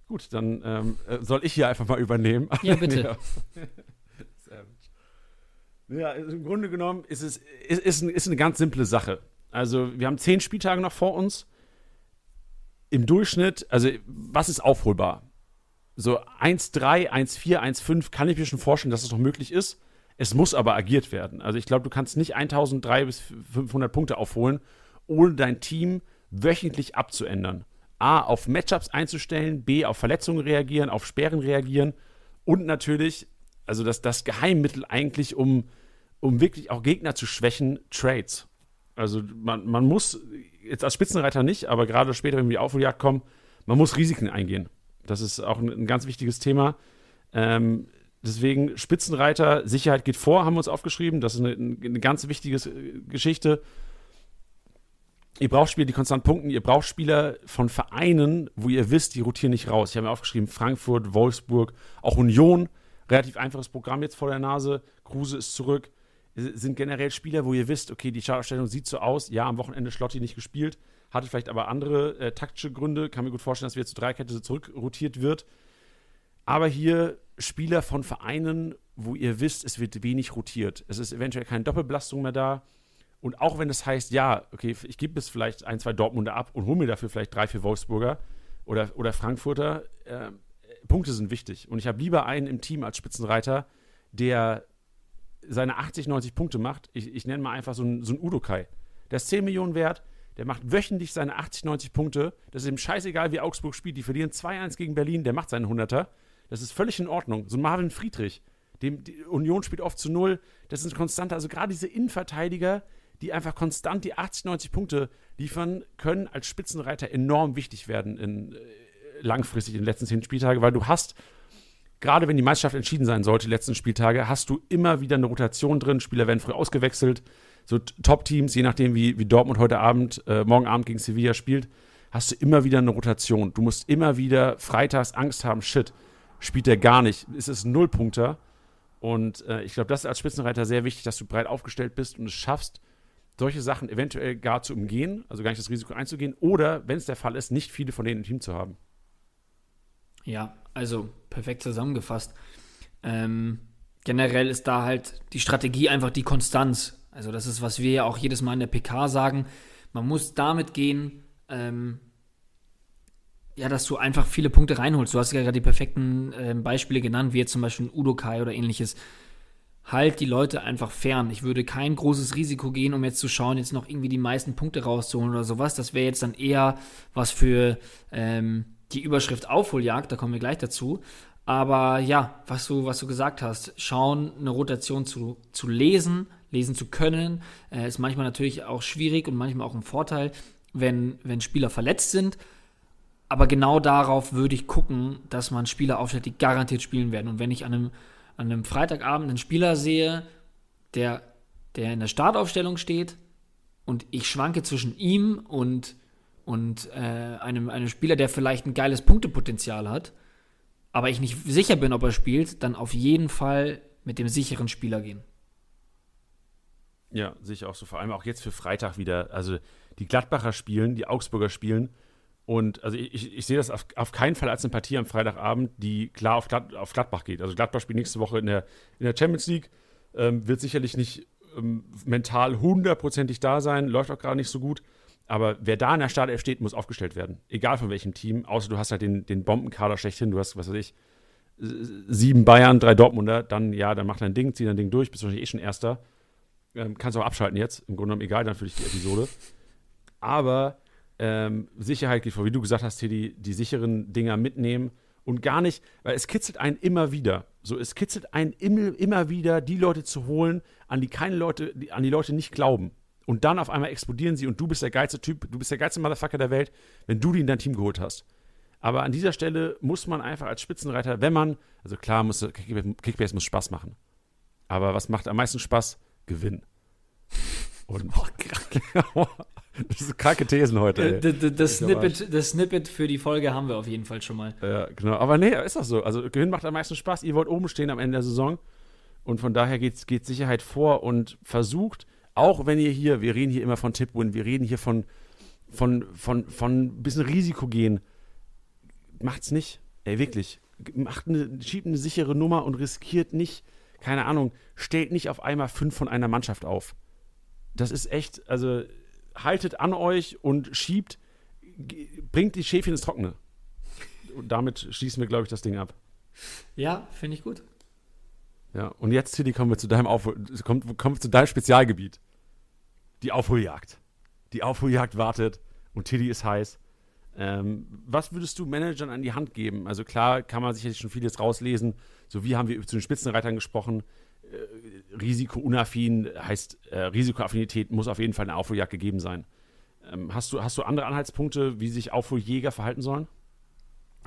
Gut, dann ähm, äh, soll ich hier einfach mal übernehmen. Ja, bitte. ja, also im Grunde genommen ist es ist, ist, ist eine ganz simple Sache. Also, wir haben zehn Spieltage noch vor uns. Im Durchschnitt, also, was ist aufholbar? So 1,3, 1,4, 1,5 kann ich mir schon vorstellen, dass das noch möglich ist. Es muss aber agiert werden. Also, ich glaube, du kannst nicht 1300 bis 500 Punkte aufholen, ohne dein Team wöchentlich abzuändern. A, auf Matchups einzustellen, B, auf Verletzungen reagieren, auf Sperren reagieren und natürlich, also das, das Geheimmittel eigentlich, um, um wirklich auch Gegner zu schwächen, Trades. Also man, man muss, jetzt als Spitzenreiter nicht, aber gerade später, wenn wir in die Aufholjagd kommen, man muss Risiken eingehen. Das ist auch ein, ein ganz wichtiges Thema. Ähm, deswegen Spitzenreiter, Sicherheit geht vor, haben wir uns aufgeschrieben. Das ist eine, eine ganz wichtige Geschichte ihr braucht Spieler, die konstant punkten, ihr braucht Spieler von Vereinen, wo ihr wisst, die rotieren nicht raus. Ich habe mir aufgeschrieben, Frankfurt, Wolfsburg, auch Union, relativ einfaches Programm jetzt vor der Nase. Kruse ist zurück. Sind generell Spieler, wo ihr wisst, okay, die Startaufstellung sieht so aus. Ja, am Wochenende Schlotti nicht gespielt, hatte vielleicht aber andere äh, taktische Gründe. Kann mir gut vorstellen, dass wir zu Dreikette zurückrotiert wird. Aber hier Spieler von Vereinen, wo ihr wisst, es wird wenig rotiert. Es ist eventuell keine Doppelbelastung mehr da. Und auch wenn es heißt, ja, okay, ich gebe es vielleicht ein, zwei Dortmunder ab und hole mir dafür vielleicht drei, vier Wolfsburger oder, oder Frankfurter, äh, Punkte sind wichtig. Und ich habe lieber einen im Team als Spitzenreiter, der seine 80, 90 Punkte macht. Ich, ich nenne mal einfach so einen, so einen Udokai. Der ist 10 Millionen wert, der macht wöchentlich seine 80, 90 Punkte. Das ist ihm scheißegal, wie Augsburg spielt. Die verlieren 2-1 gegen Berlin, der macht seinen 100er. Das ist völlig in Ordnung. So Marvin Friedrich, dem Union spielt oft zu Null. Das ist ein konstanter. Also gerade diese Innenverteidiger, die einfach konstant die 80, 90 Punkte liefern, können als Spitzenreiter enorm wichtig werden in, äh, langfristig in den letzten zehn Spieltagen, weil du hast, gerade wenn die Meisterschaft entschieden sein sollte, die letzten Spieltage, hast du immer wieder eine Rotation drin, Spieler werden früh ausgewechselt, so Top-Teams, je nachdem, wie, wie Dortmund heute Abend, äh, morgen Abend gegen Sevilla spielt, hast du immer wieder eine Rotation. Du musst immer wieder freitags Angst haben, shit, spielt der gar nicht, ist es ein Nullpunkter. Und äh, ich glaube, das ist als Spitzenreiter sehr wichtig, dass du breit aufgestellt bist und es schaffst, solche Sachen eventuell gar zu umgehen, also gar nicht das Risiko einzugehen, oder, wenn es der Fall ist, nicht viele von denen im Team zu haben. Ja, also perfekt zusammengefasst. Ähm, generell ist da halt die Strategie einfach die Konstanz. Also das ist, was wir ja auch jedes Mal in der PK sagen. Man muss damit gehen, ähm, ja, dass du einfach viele Punkte reinholst. Du hast ja gerade die perfekten äh, Beispiele genannt, wie jetzt zum Beispiel Udo Kai oder ähnliches halt die Leute einfach fern. Ich würde kein großes Risiko gehen, um jetzt zu schauen, jetzt noch irgendwie die meisten Punkte rauszuholen oder sowas. Das wäre jetzt dann eher was für ähm, die Überschrift Aufholjagd, da kommen wir gleich dazu. Aber ja, was du, was du gesagt hast, schauen, eine Rotation zu, zu lesen, lesen zu können, äh, ist manchmal natürlich auch schwierig und manchmal auch ein Vorteil, wenn, wenn Spieler verletzt sind. Aber genau darauf würde ich gucken, dass man Spieler aufstellt, die garantiert spielen werden. Und wenn ich an einem an einem Freitagabend einen Spieler sehe, der, der in der Startaufstellung steht und ich schwanke zwischen ihm und, und äh, einem, einem Spieler, der vielleicht ein geiles Punktepotenzial hat, aber ich nicht sicher bin, ob er spielt, dann auf jeden Fall mit dem sicheren Spieler gehen. Ja, sehe ich auch so. Vor allem auch jetzt für Freitag wieder. Also die Gladbacher spielen, die Augsburger spielen und also ich, ich sehe das auf, auf, keinen Fall als eine Partie am Freitagabend, die klar auf, Glad, auf Gladbach geht. Also Gladbach spielt nächste Woche in der, in der Champions League, ähm, wird sicherlich nicht ähm, mental hundertprozentig da sein, läuft auch gerade nicht so gut. Aber wer da in der Startelf steht, muss aufgestellt werden. Egal von welchem Team, außer du hast halt den, den Bombenkader schlechthin. Du hast, was weiß ich, sieben Bayern, drei Dortmunder, dann ja, dann mach dein Ding, zieh dein Ding durch, bist wahrscheinlich eh schon Erster. Ähm, kannst auch abschalten jetzt, im Grunde genommen egal dann für dich die Episode. Aber ähm, Sicherheit geht vor, wie du gesagt hast, hier die, die sicheren Dinger mitnehmen und gar nicht, weil es kitzelt einen immer wieder. So, es kitzelt einen immer, immer wieder, die Leute zu holen, an die keine Leute, die, an die Leute nicht glauben. Und dann auf einmal explodieren sie und du bist der geilste Typ, du bist der geilste Motherfucker der Welt, wenn du die in dein Team geholt hast. Aber an dieser Stelle muss man einfach als Spitzenreiter, wenn man, also klar, muss, Kickbase muss Spaß machen. Aber was macht am meisten Spaß? Gewinnen. Und, oh, das sind kranke Thesen heute. Ey. Das, das, Snippet, das Snippet für die Folge haben wir auf jeden Fall schon mal. Ja, genau. Aber nee, ist doch so. Also Gewinn macht am meisten Spaß. Ihr wollt oben stehen am Ende der Saison. Und von daher geht, geht Sicherheit vor und versucht, auch wenn ihr hier, wir reden hier immer von Tipwin, wir reden hier von, von, von, von ein bisschen Risiko gehen. Macht's nicht. Ey, wirklich. Macht eine, schiebt eine sichere Nummer und riskiert nicht, keine Ahnung, stellt nicht auf einmal fünf von einer Mannschaft auf. Das ist echt, also haltet an euch und schiebt, bringt die Schäfchen ins Trockene. Und damit schließen wir, glaube ich, das Ding ab. Ja, finde ich gut. Ja, und jetzt, Tilly, kommen wir zu deinem Aufhol kommen, kommen wir zu deinem Spezialgebiet. Die Aufholjagd. Die Aufholjagd wartet und Tilly ist heiß. Ähm, was würdest du Managern an die Hand geben? Also klar kann man sicherlich schon vieles rauslesen. So wie haben wir zu den Spitzenreitern gesprochen. Äh, risikounaffin heißt, äh, Risikoaffinität muss auf jeden Fall eine Aufholjagd gegeben sein. Ähm, hast, du, hast du andere Anhaltspunkte, wie sich Aufholjäger verhalten sollen?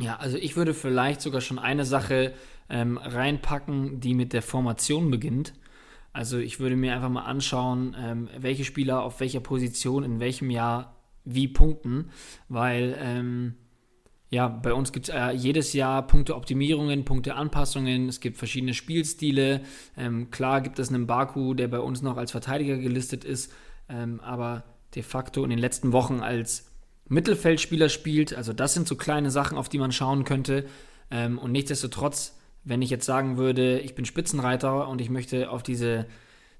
Ja, also ich würde vielleicht sogar schon eine Sache ähm, reinpacken, die mit der Formation beginnt. Also ich würde mir einfach mal anschauen, ähm, welche Spieler auf welcher Position in welchem Jahr wie punkten, weil ähm, ja, bei uns gibt es äh, jedes Jahr Punkteoptimierungen, Punkteanpassungen, es gibt verschiedene Spielstile. Ähm, klar gibt es einen Baku, der bei uns noch als Verteidiger gelistet ist, ähm, aber de facto in den letzten Wochen als Mittelfeldspieler spielt. Also das sind so kleine Sachen, auf die man schauen könnte. Ähm, und nichtsdestotrotz, wenn ich jetzt sagen würde, ich bin Spitzenreiter und ich möchte auf diese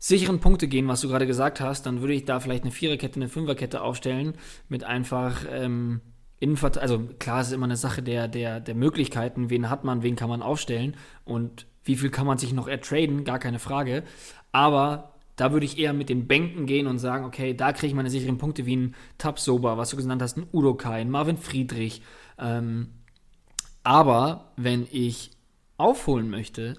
sicheren Punkte gehen, was du gerade gesagt hast, dann würde ich da vielleicht eine Viererkette, eine Fünferkette aufstellen mit einfach ähm, Innenvert also klar, es ist immer eine Sache der, der, der Möglichkeiten, wen hat man, wen kann man aufstellen und wie viel kann man sich noch ertraden, gar keine Frage. Aber da würde ich eher mit den Bänken gehen und sagen, okay, da kriege ich meine sicheren Punkte wie ein Tabsoba, was du genannt hast, ein Udokai, ein Marvin Friedrich. Ähm, aber wenn ich aufholen möchte,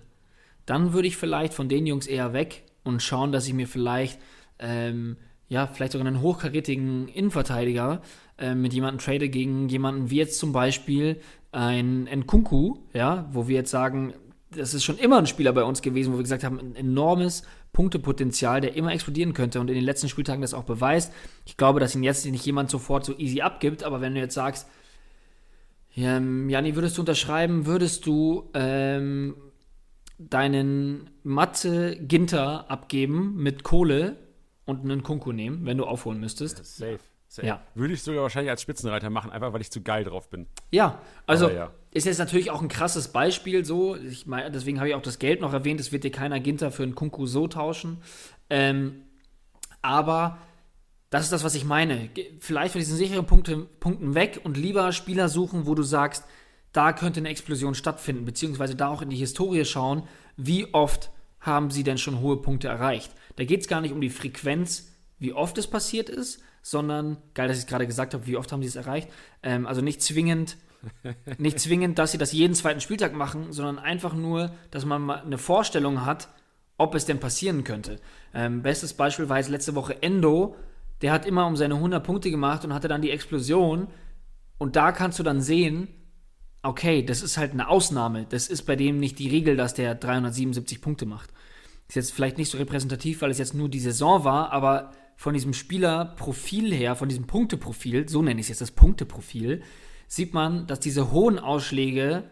dann würde ich vielleicht von den Jungs eher weg und schauen, dass ich mir vielleicht, ähm, ja, vielleicht sogar einen hochkarätigen Innenverteidiger äh, mit jemandem trade gegen jemanden wie jetzt zum Beispiel ein Nkunku, ja, wo wir jetzt sagen, das ist schon immer ein Spieler bei uns gewesen, wo wir gesagt haben, ein enormes Punktepotenzial, der immer explodieren könnte und in den letzten Spieltagen das auch beweist. Ich glaube, dass ihn jetzt nicht jemand sofort so easy abgibt, aber wenn du jetzt sagst, ähm, Jani, würdest du unterschreiben, würdest du ähm, deinen Matze Ginter abgeben mit Kohle und einen Kunku nehmen, wenn du aufholen müsstest? Safe. Ja. Würde ich sogar wahrscheinlich als Spitzenreiter machen, einfach weil ich zu geil drauf bin. Ja, also ja. ist jetzt natürlich auch ein krasses Beispiel so. Ich mein, deswegen habe ich auch das Geld noch erwähnt. Es wird dir keiner Ginter für einen Kunku so tauschen. Ähm, aber das ist das, was ich meine. Vielleicht von diesen sicheren Punkte, Punkten weg und lieber Spieler suchen, wo du sagst, da könnte eine Explosion stattfinden, beziehungsweise da auch in die Historie schauen, wie oft haben sie denn schon hohe Punkte erreicht. Da geht es gar nicht um die Frequenz, wie oft es passiert ist, sondern, geil, dass ich es gerade gesagt habe, wie oft haben sie es erreicht, ähm, also nicht zwingend, nicht zwingend, dass sie das jeden zweiten Spieltag machen, sondern einfach nur, dass man mal eine Vorstellung hat, ob es denn passieren könnte. Ähm, bestes Beispiel war jetzt letzte Woche Endo, der hat immer um seine 100 Punkte gemacht und hatte dann die Explosion und da kannst du dann sehen, okay, das ist halt eine Ausnahme. Das ist bei dem nicht die Regel, dass der 377 Punkte macht. Ist jetzt vielleicht nicht so repräsentativ, weil es jetzt nur die Saison war, aber von diesem Spielerprofil her, von diesem Punkteprofil, so nenne ich es jetzt das Punkteprofil, sieht man, dass diese hohen Ausschläge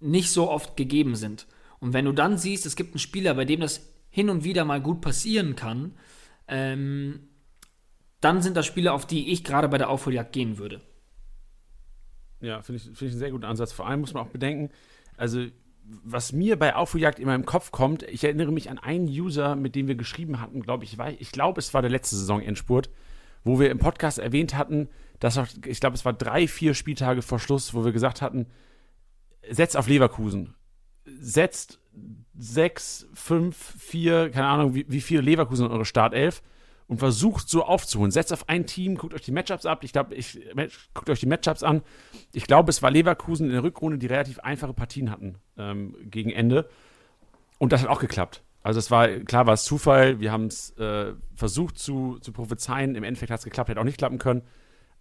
nicht so oft gegeben sind. Und wenn du dann siehst, es gibt einen Spieler, bei dem das hin und wieder mal gut passieren kann, ähm, dann sind das Spieler, auf die ich gerade bei der Aufholjagd gehen würde. Ja, finde ich, find ich einen sehr guten Ansatz. Vor allem muss man auch bedenken, also was mir bei Aufholjagd in meinem Kopf kommt, ich erinnere mich an einen User, mit dem wir geschrieben hatten, glaube ich, ich glaube, es war der letzte Saison-Endspurt, wo wir im Podcast erwähnt hatten, dass auch, ich glaube, es war drei, vier Spieltage vor Schluss, wo wir gesagt hatten, setzt auf Leverkusen. Setzt sechs, fünf, vier, keine Ahnung, wie, wie viele Leverkusen in eure Startelf und versucht so aufzuholen. Setzt auf ein Team, guckt euch die Matchups ab. Ich glaube, ich guckt euch die Matchups an. Ich glaube, es war Leverkusen in der Rückrunde, die relativ einfache Partien hatten ähm, gegen Ende. Und das hat auch geklappt. Also es war, klar war es Zufall, wir haben es äh, versucht zu, zu prophezeien, im Endeffekt hat es geklappt, hätte auch nicht klappen können.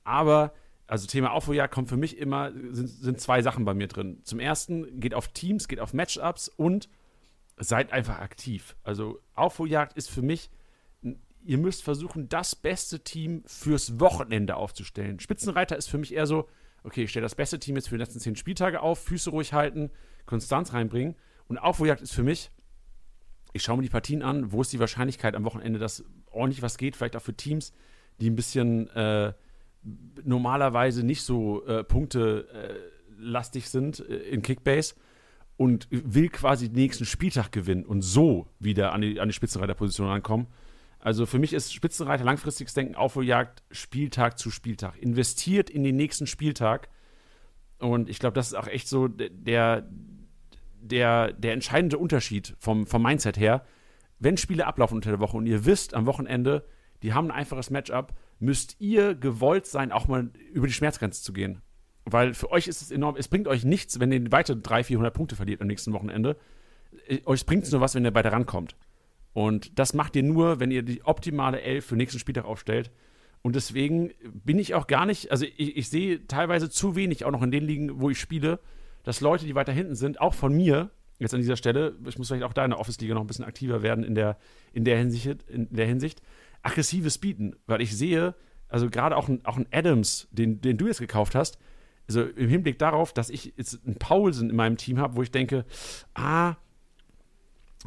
Aber, also Thema Aufholjagd kommt für mich immer, sind, sind zwei Sachen bei mir drin. Zum ersten, geht auf Teams, geht auf Matchups und seid einfach aktiv. Also Aufholjagd ist für mich, ihr müsst versuchen, das beste Team fürs Wochenende aufzustellen. Spitzenreiter ist für mich eher so, okay, ich stelle das beste Team jetzt für die letzten zehn Spieltage auf, Füße ruhig halten, Konstanz reinbringen. Und Aufholjagd ist für mich, ich schaue mir die Partien an, wo ist die Wahrscheinlichkeit am Wochenende, dass ordentlich was geht, vielleicht auch für Teams, die ein bisschen äh, normalerweise nicht so äh, punktelastig äh, sind in Kickbase und will quasi den nächsten Spieltag gewinnen und so wieder an die, an die Spitzenreiterposition rankommen. Also für mich ist Spitzenreiter langfristiges Denken, Aufholjagd, Spieltag zu Spieltag. Investiert in den nächsten Spieltag. Und ich glaube, das ist auch echt so der, der, der entscheidende Unterschied vom, vom Mindset her. Wenn Spiele ablaufen unter der Woche und ihr wisst am Wochenende, die haben ein einfaches Matchup, müsst ihr gewollt sein, auch mal über die Schmerzgrenze zu gehen. Weil für euch ist es enorm, es bringt euch nichts, wenn ihr weitere 300, 400 Punkte verliert am nächsten Wochenende. Äh, euch bringt es nur was, wenn ihr weiter rankommt. Und das macht ihr nur, wenn ihr die optimale Elf für nächsten Spieltag aufstellt. Und deswegen bin ich auch gar nicht, also ich, ich sehe teilweise zu wenig auch noch in den Ligen, wo ich spiele, dass Leute, die weiter hinten sind, auch von mir, jetzt an dieser Stelle, ich muss vielleicht auch da in der Office-Liga noch ein bisschen aktiver werden in der, in der Hinsicht, in der Hinsicht, aggressives Bieten. Weil ich sehe, also gerade auch ein, auch ein Adams, den, den du jetzt gekauft hast, also im Hinblick darauf, dass ich jetzt einen Paulsen in meinem Team habe, wo ich denke, ah,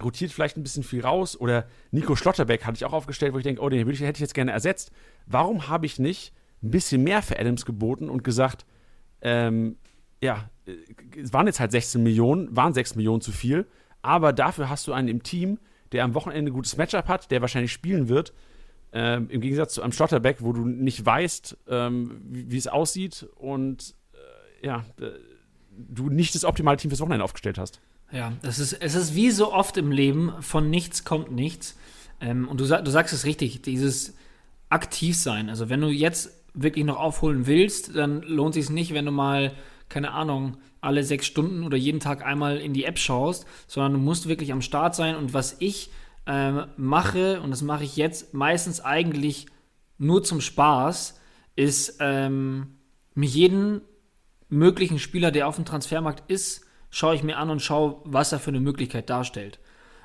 rotiert vielleicht ein bisschen viel raus oder Nico Schlotterbeck hatte ich auch aufgestellt, wo ich denke, oh, den hätte ich jetzt gerne ersetzt. Warum habe ich nicht ein bisschen mehr für Adams geboten und gesagt, ähm, ja, äh, es waren jetzt halt 16 Millionen, waren 6 Millionen zu viel, aber dafür hast du einen im Team, der am Wochenende ein gutes Matchup hat, der wahrscheinlich spielen wird, ähm, im Gegensatz zu einem Schlotterbeck, wo du nicht weißt, ähm, wie, es aussieht und äh, ja, du nicht das optimale Team fürs Wochenende aufgestellt hast. Ja, es ist, es ist wie so oft im Leben, von nichts kommt nichts. Ähm, und du, du sagst es richtig, dieses aktiv sein. Also wenn du jetzt wirklich noch aufholen willst, dann lohnt sich nicht, wenn du mal, keine Ahnung, alle sechs Stunden oder jeden Tag einmal in die App schaust, sondern du musst wirklich am Start sein. Und was ich ähm, mache, und das mache ich jetzt meistens eigentlich nur zum Spaß, ist ähm, mich jeden möglichen Spieler, der auf dem Transfermarkt ist, schaue ich mir an und schaue, was er für eine Möglichkeit darstellt.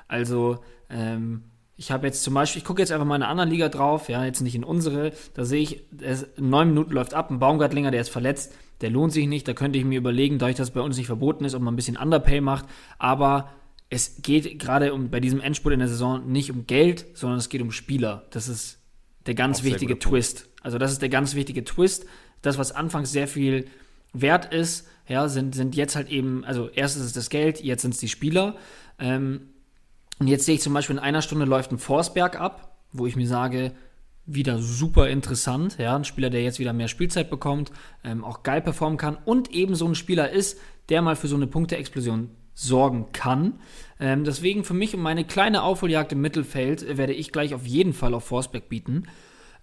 Also, ähm, ich habe jetzt zum Beispiel, ich gucke jetzt einfach mal in einer anderen Liga drauf, ja, jetzt nicht in unsere, da sehe ich, neun Minuten läuft ab, ein Baumgartlinger, der ist verletzt, der lohnt sich nicht, da könnte ich mir überlegen, dadurch, dass es bei uns nicht verboten ist, ob man ein bisschen Underpay macht, aber es geht gerade um, bei diesem Endspurt in der Saison nicht um Geld, sondern es geht um Spieler. Das ist der ganz Auch wichtige Twist. Also das ist der ganz wichtige Twist. Das, was anfangs sehr viel wert ist, ja, sind, sind jetzt halt eben, also erst ist es das Geld, jetzt sind es die Spieler. Ähm, und jetzt sehe ich zum Beispiel in einer Stunde läuft ein Forsberg ab, wo ich mir sage, wieder super interessant, ja, ein Spieler, der jetzt wieder mehr Spielzeit bekommt, ähm, auch geil performen kann und eben so ein Spieler ist, der mal für so eine Punkteexplosion sorgen kann. Ähm, deswegen für mich um meine kleine Aufholjagd im Mittelfeld werde ich gleich auf jeden Fall auf Forsberg bieten.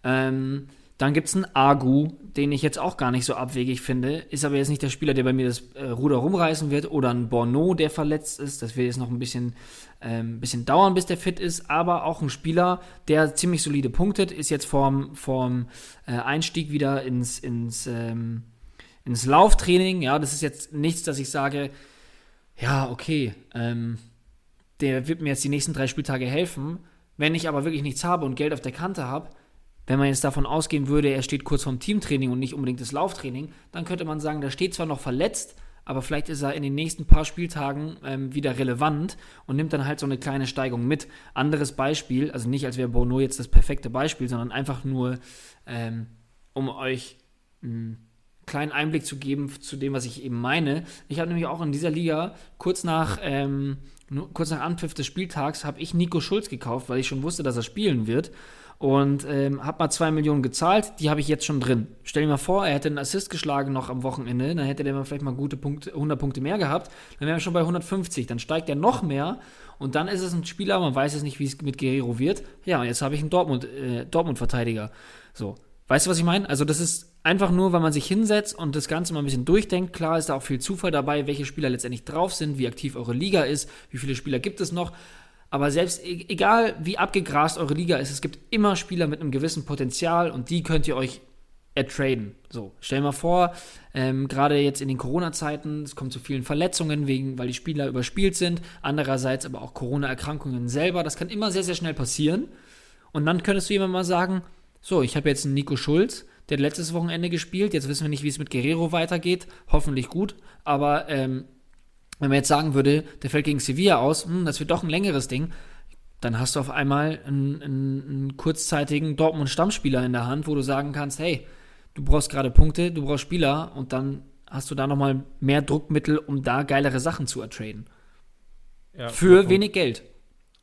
Ähm, dann gibt es einen Agu, den ich jetzt auch gar nicht so abwegig finde. Ist aber jetzt nicht der Spieler, der bei mir das äh, Ruder rumreißen wird. Oder ein Borneau, der verletzt ist. Das wird jetzt noch ein bisschen, ähm, bisschen dauern, bis der fit ist. Aber auch ein Spieler, der ziemlich solide punktet. Ist jetzt vorm, vorm äh, Einstieg wieder ins, ins, ähm, ins Lauftraining. Ja, das ist jetzt nichts, dass ich sage, ja, okay, ähm, der wird mir jetzt die nächsten drei Spieltage helfen. Wenn ich aber wirklich nichts habe und Geld auf der Kante habe, wenn man jetzt davon ausgehen würde, er steht kurz vorm Teamtraining und nicht unbedingt das Lauftraining, dann könnte man sagen, der steht zwar noch verletzt, aber vielleicht ist er in den nächsten paar Spieltagen ähm, wieder relevant und nimmt dann halt so eine kleine Steigung mit. Anderes Beispiel, also nicht als wäre Bono jetzt das perfekte Beispiel, sondern einfach nur, ähm, um euch ein kleinen Einblick zu geben zu dem, was ich eben meine. Ich habe nämlich auch in dieser Liga kurz nach, ähm, kurz nach Anpfiff des Spieltags habe ich Nico Schulz gekauft, weil ich schon wusste, dass er spielen wird und ähm, habe mal 2 Millionen gezahlt, die habe ich jetzt schon drin. Stell dir mal vor, er hätte einen Assist geschlagen noch am Wochenende, dann hätte der mal vielleicht mal gute Punkte, 100 Punkte mehr gehabt, dann wäre er schon bei 150, dann steigt er noch mehr und dann ist es ein Spieler, man weiß es nicht, wie es mit Guerrero wird. Ja, und jetzt habe ich einen Dortmund, äh, Dortmund-Verteidiger. So. Weißt du, was ich meine? Also, das ist einfach nur, weil man sich hinsetzt und das Ganze mal ein bisschen durchdenkt. Klar ist da auch viel Zufall dabei, welche Spieler letztendlich drauf sind, wie aktiv eure Liga ist, wie viele Spieler gibt es noch. Aber selbst e-, egal wie abgegrast eure Liga ist, es gibt immer Spieler mit einem gewissen Potenzial und die könnt ihr euch ertraden. So, stell mal vor, ähm, gerade jetzt in den Corona-Zeiten, es kommt zu vielen Verletzungen, wegen, weil die Spieler überspielt sind. Andererseits aber auch Corona-Erkrankungen selber. Das kann immer sehr, sehr schnell passieren. Und dann könntest du jemand mal sagen: So, ich habe jetzt einen Nico Schulz, der hat letztes Wochenende gespielt. Jetzt wissen wir nicht, wie es mit Guerrero weitergeht. Hoffentlich gut. Aber ähm, wenn man jetzt sagen würde, der fällt gegen Sevilla aus, hm, das wird doch ein längeres Ding, dann hast du auf einmal einen, einen, einen kurzzeitigen Dortmund-Stammspieler in der Hand, wo du sagen kannst, hey, du brauchst gerade Punkte, du brauchst Spieler und dann hast du da nochmal mehr Druckmittel, um da geilere Sachen zu ertraden. Ja, Für wenig Geld.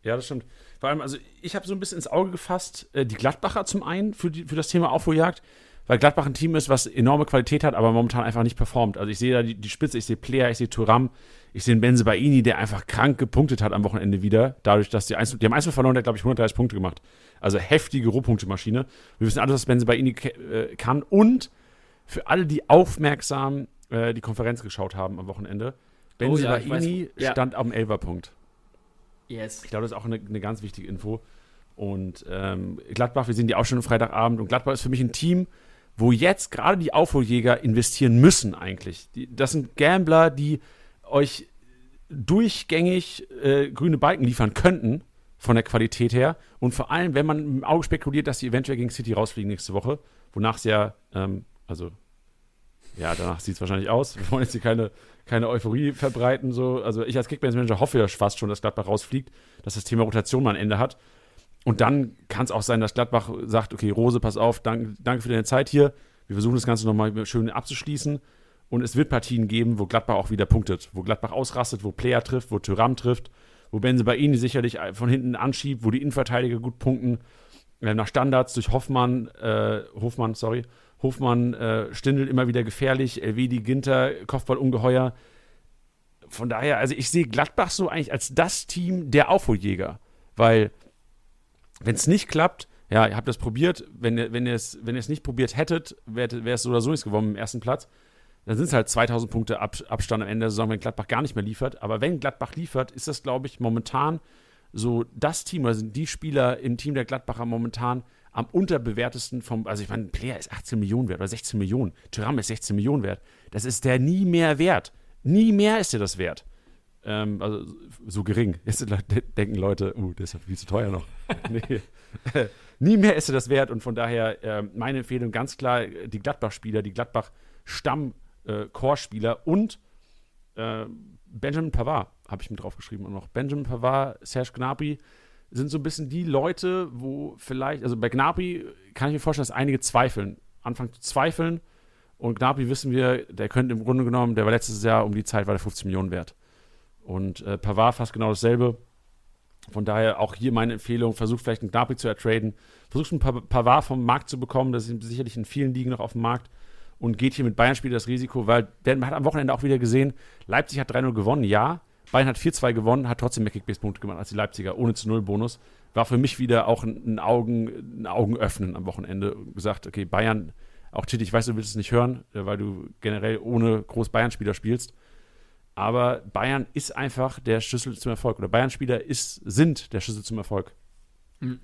Ja, das stimmt. Vor allem, also ich habe so ein bisschen ins Auge gefasst, äh, die Gladbacher zum einen für, die, für das Thema Aufholjagd weil Gladbach ein Team ist, was enorme Qualität hat, aber momentan einfach nicht performt. Also ich sehe da die, die Spitze, ich sehe Player, ich sehe Turam, ich sehe Benze Baini, der einfach krank gepunktet hat am Wochenende wieder, dadurch, dass die Einzel, die haben Einzel verloren, der hat, glaube ich, 130 Punkte gemacht. Also heftige Rohpunktemaschine. Wir wissen alles, was Benze Baini äh, kann und für alle, die aufmerksam äh, die Konferenz geschaut haben am Wochenende, Benze oh, ja, Baini ja. stand am Elferpunkt. Yes. Ich glaube, das ist auch eine, eine ganz wichtige Info. Und ähm, Gladbach, wir sehen die auch schon Freitagabend. Und Gladbach ist für mich ein Team, wo jetzt gerade die Aufholjäger investieren müssen eigentlich. Die, das sind Gambler, die euch durchgängig äh, grüne Balken liefern könnten von der Qualität her. Und vor allem, wenn man im Auge spekuliert, dass sie eventuell gegen City rausfliegen nächste Woche, wonach sie ja, ähm, also ja, danach sieht es wahrscheinlich aus. Wir wollen jetzt hier keine, keine Euphorie verbreiten. So. Also ich als Kickbase-Manager hoffe ja fast schon, dass Gladbach rausfliegt, dass das Thema Rotation mal ein Ende hat. Und dann kann es auch sein, dass Gladbach sagt, okay, Rose, pass auf, danke, danke für deine Zeit hier. Wir versuchen das Ganze nochmal schön abzuschließen. Und es wird Partien geben, wo Gladbach auch wieder punktet. Wo Gladbach ausrastet, wo Player trifft, wo Tyram trifft, wo Benze bei ihnen sicherlich von hinten anschiebt, wo die Innenverteidiger gut punkten. Nach Standards durch Hoffmann, äh, Hofmann, sorry, Hofmann, äh, Stindl immer wieder gefährlich, Elvedi, Ginter, Kopfball ungeheuer. Von daher, also ich sehe Gladbach so eigentlich als das Team der Aufholjäger. Weil wenn es nicht klappt, ja, ihr habt das probiert. Wenn, wenn ihr es wenn nicht probiert hättet, wäre es so oder so nicht gewonnen im ersten Platz. Dann sind es halt 2000 Punkte Ab, Abstand am Ende der Saison, wenn Gladbach gar nicht mehr liefert. Aber wenn Gladbach liefert, ist das, glaube ich, momentan so das Team, oder sind die Spieler im Team der Gladbacher momentan am unterbewertesten vom, also ich meine, Player ist 18 Millionen wert oder 16 Millionen, Tyram ist 16 Millionen wert. Das ist der nie mehr wert. Nie mehr ist er das wert. Ähm, also so gering. Jetzt denken Leute, uh, das ist ja viel zu teuer noch. nee. Nie mehr ist er das wert und von daher äh, meine Empfehlung ganz klar, die Gladbach-Spieler, die Gladbach-Stamm-Core-Spieler äh, und äh, Benjamin Pavard habe ich mit draufgeschrieben und noch. Benjamin Pavard, Serge Gnabry sind so ein bisschen die Leute, wo vielleicht, also bei Gnabry kann ich mir vorstellen, dass einige zweifeln, anfangen zu zweifeln und Gnabry wissen wir, der könnte im Grunde genommen, der war letztes Jahr um die Zeit, war der 15 Millionen wert. Und äh, Pavard fast genau dasselbe. Von daher auch hier meine Empfehlung, versucht vielleicht einen Gnabry zu ertraden, versucht ein Pavard vom Markt zu bekommen, das ist sicherlich in vielen Ligen noch auf dem Markt und geht hier mit Bayern-Spiel das Risiko, weil man hat am Wochenende auch wieder gesehen, Leipzig hat 3-0 gewonnen, ja, Bayern hat 4-2 gewonnen, hat trotzdem mehr Kickbase-Punkte gemacht als die Leipziger, ohne zu Null-Bonus. War für mich wieder auch ein, Augen, ein Augenöffnen am Wochenende. Gesagt, okay, Bayern, auch Titi, ich weiß, du willst es nicht hören, äh, weil du generell ohne groß Bayern-Spieler spielst. Aber Bayern ist einfach der Schlüssel zum Erfolg. Oder Bayern-Spieler sind der Schlüssel zum Erfolg. Hm.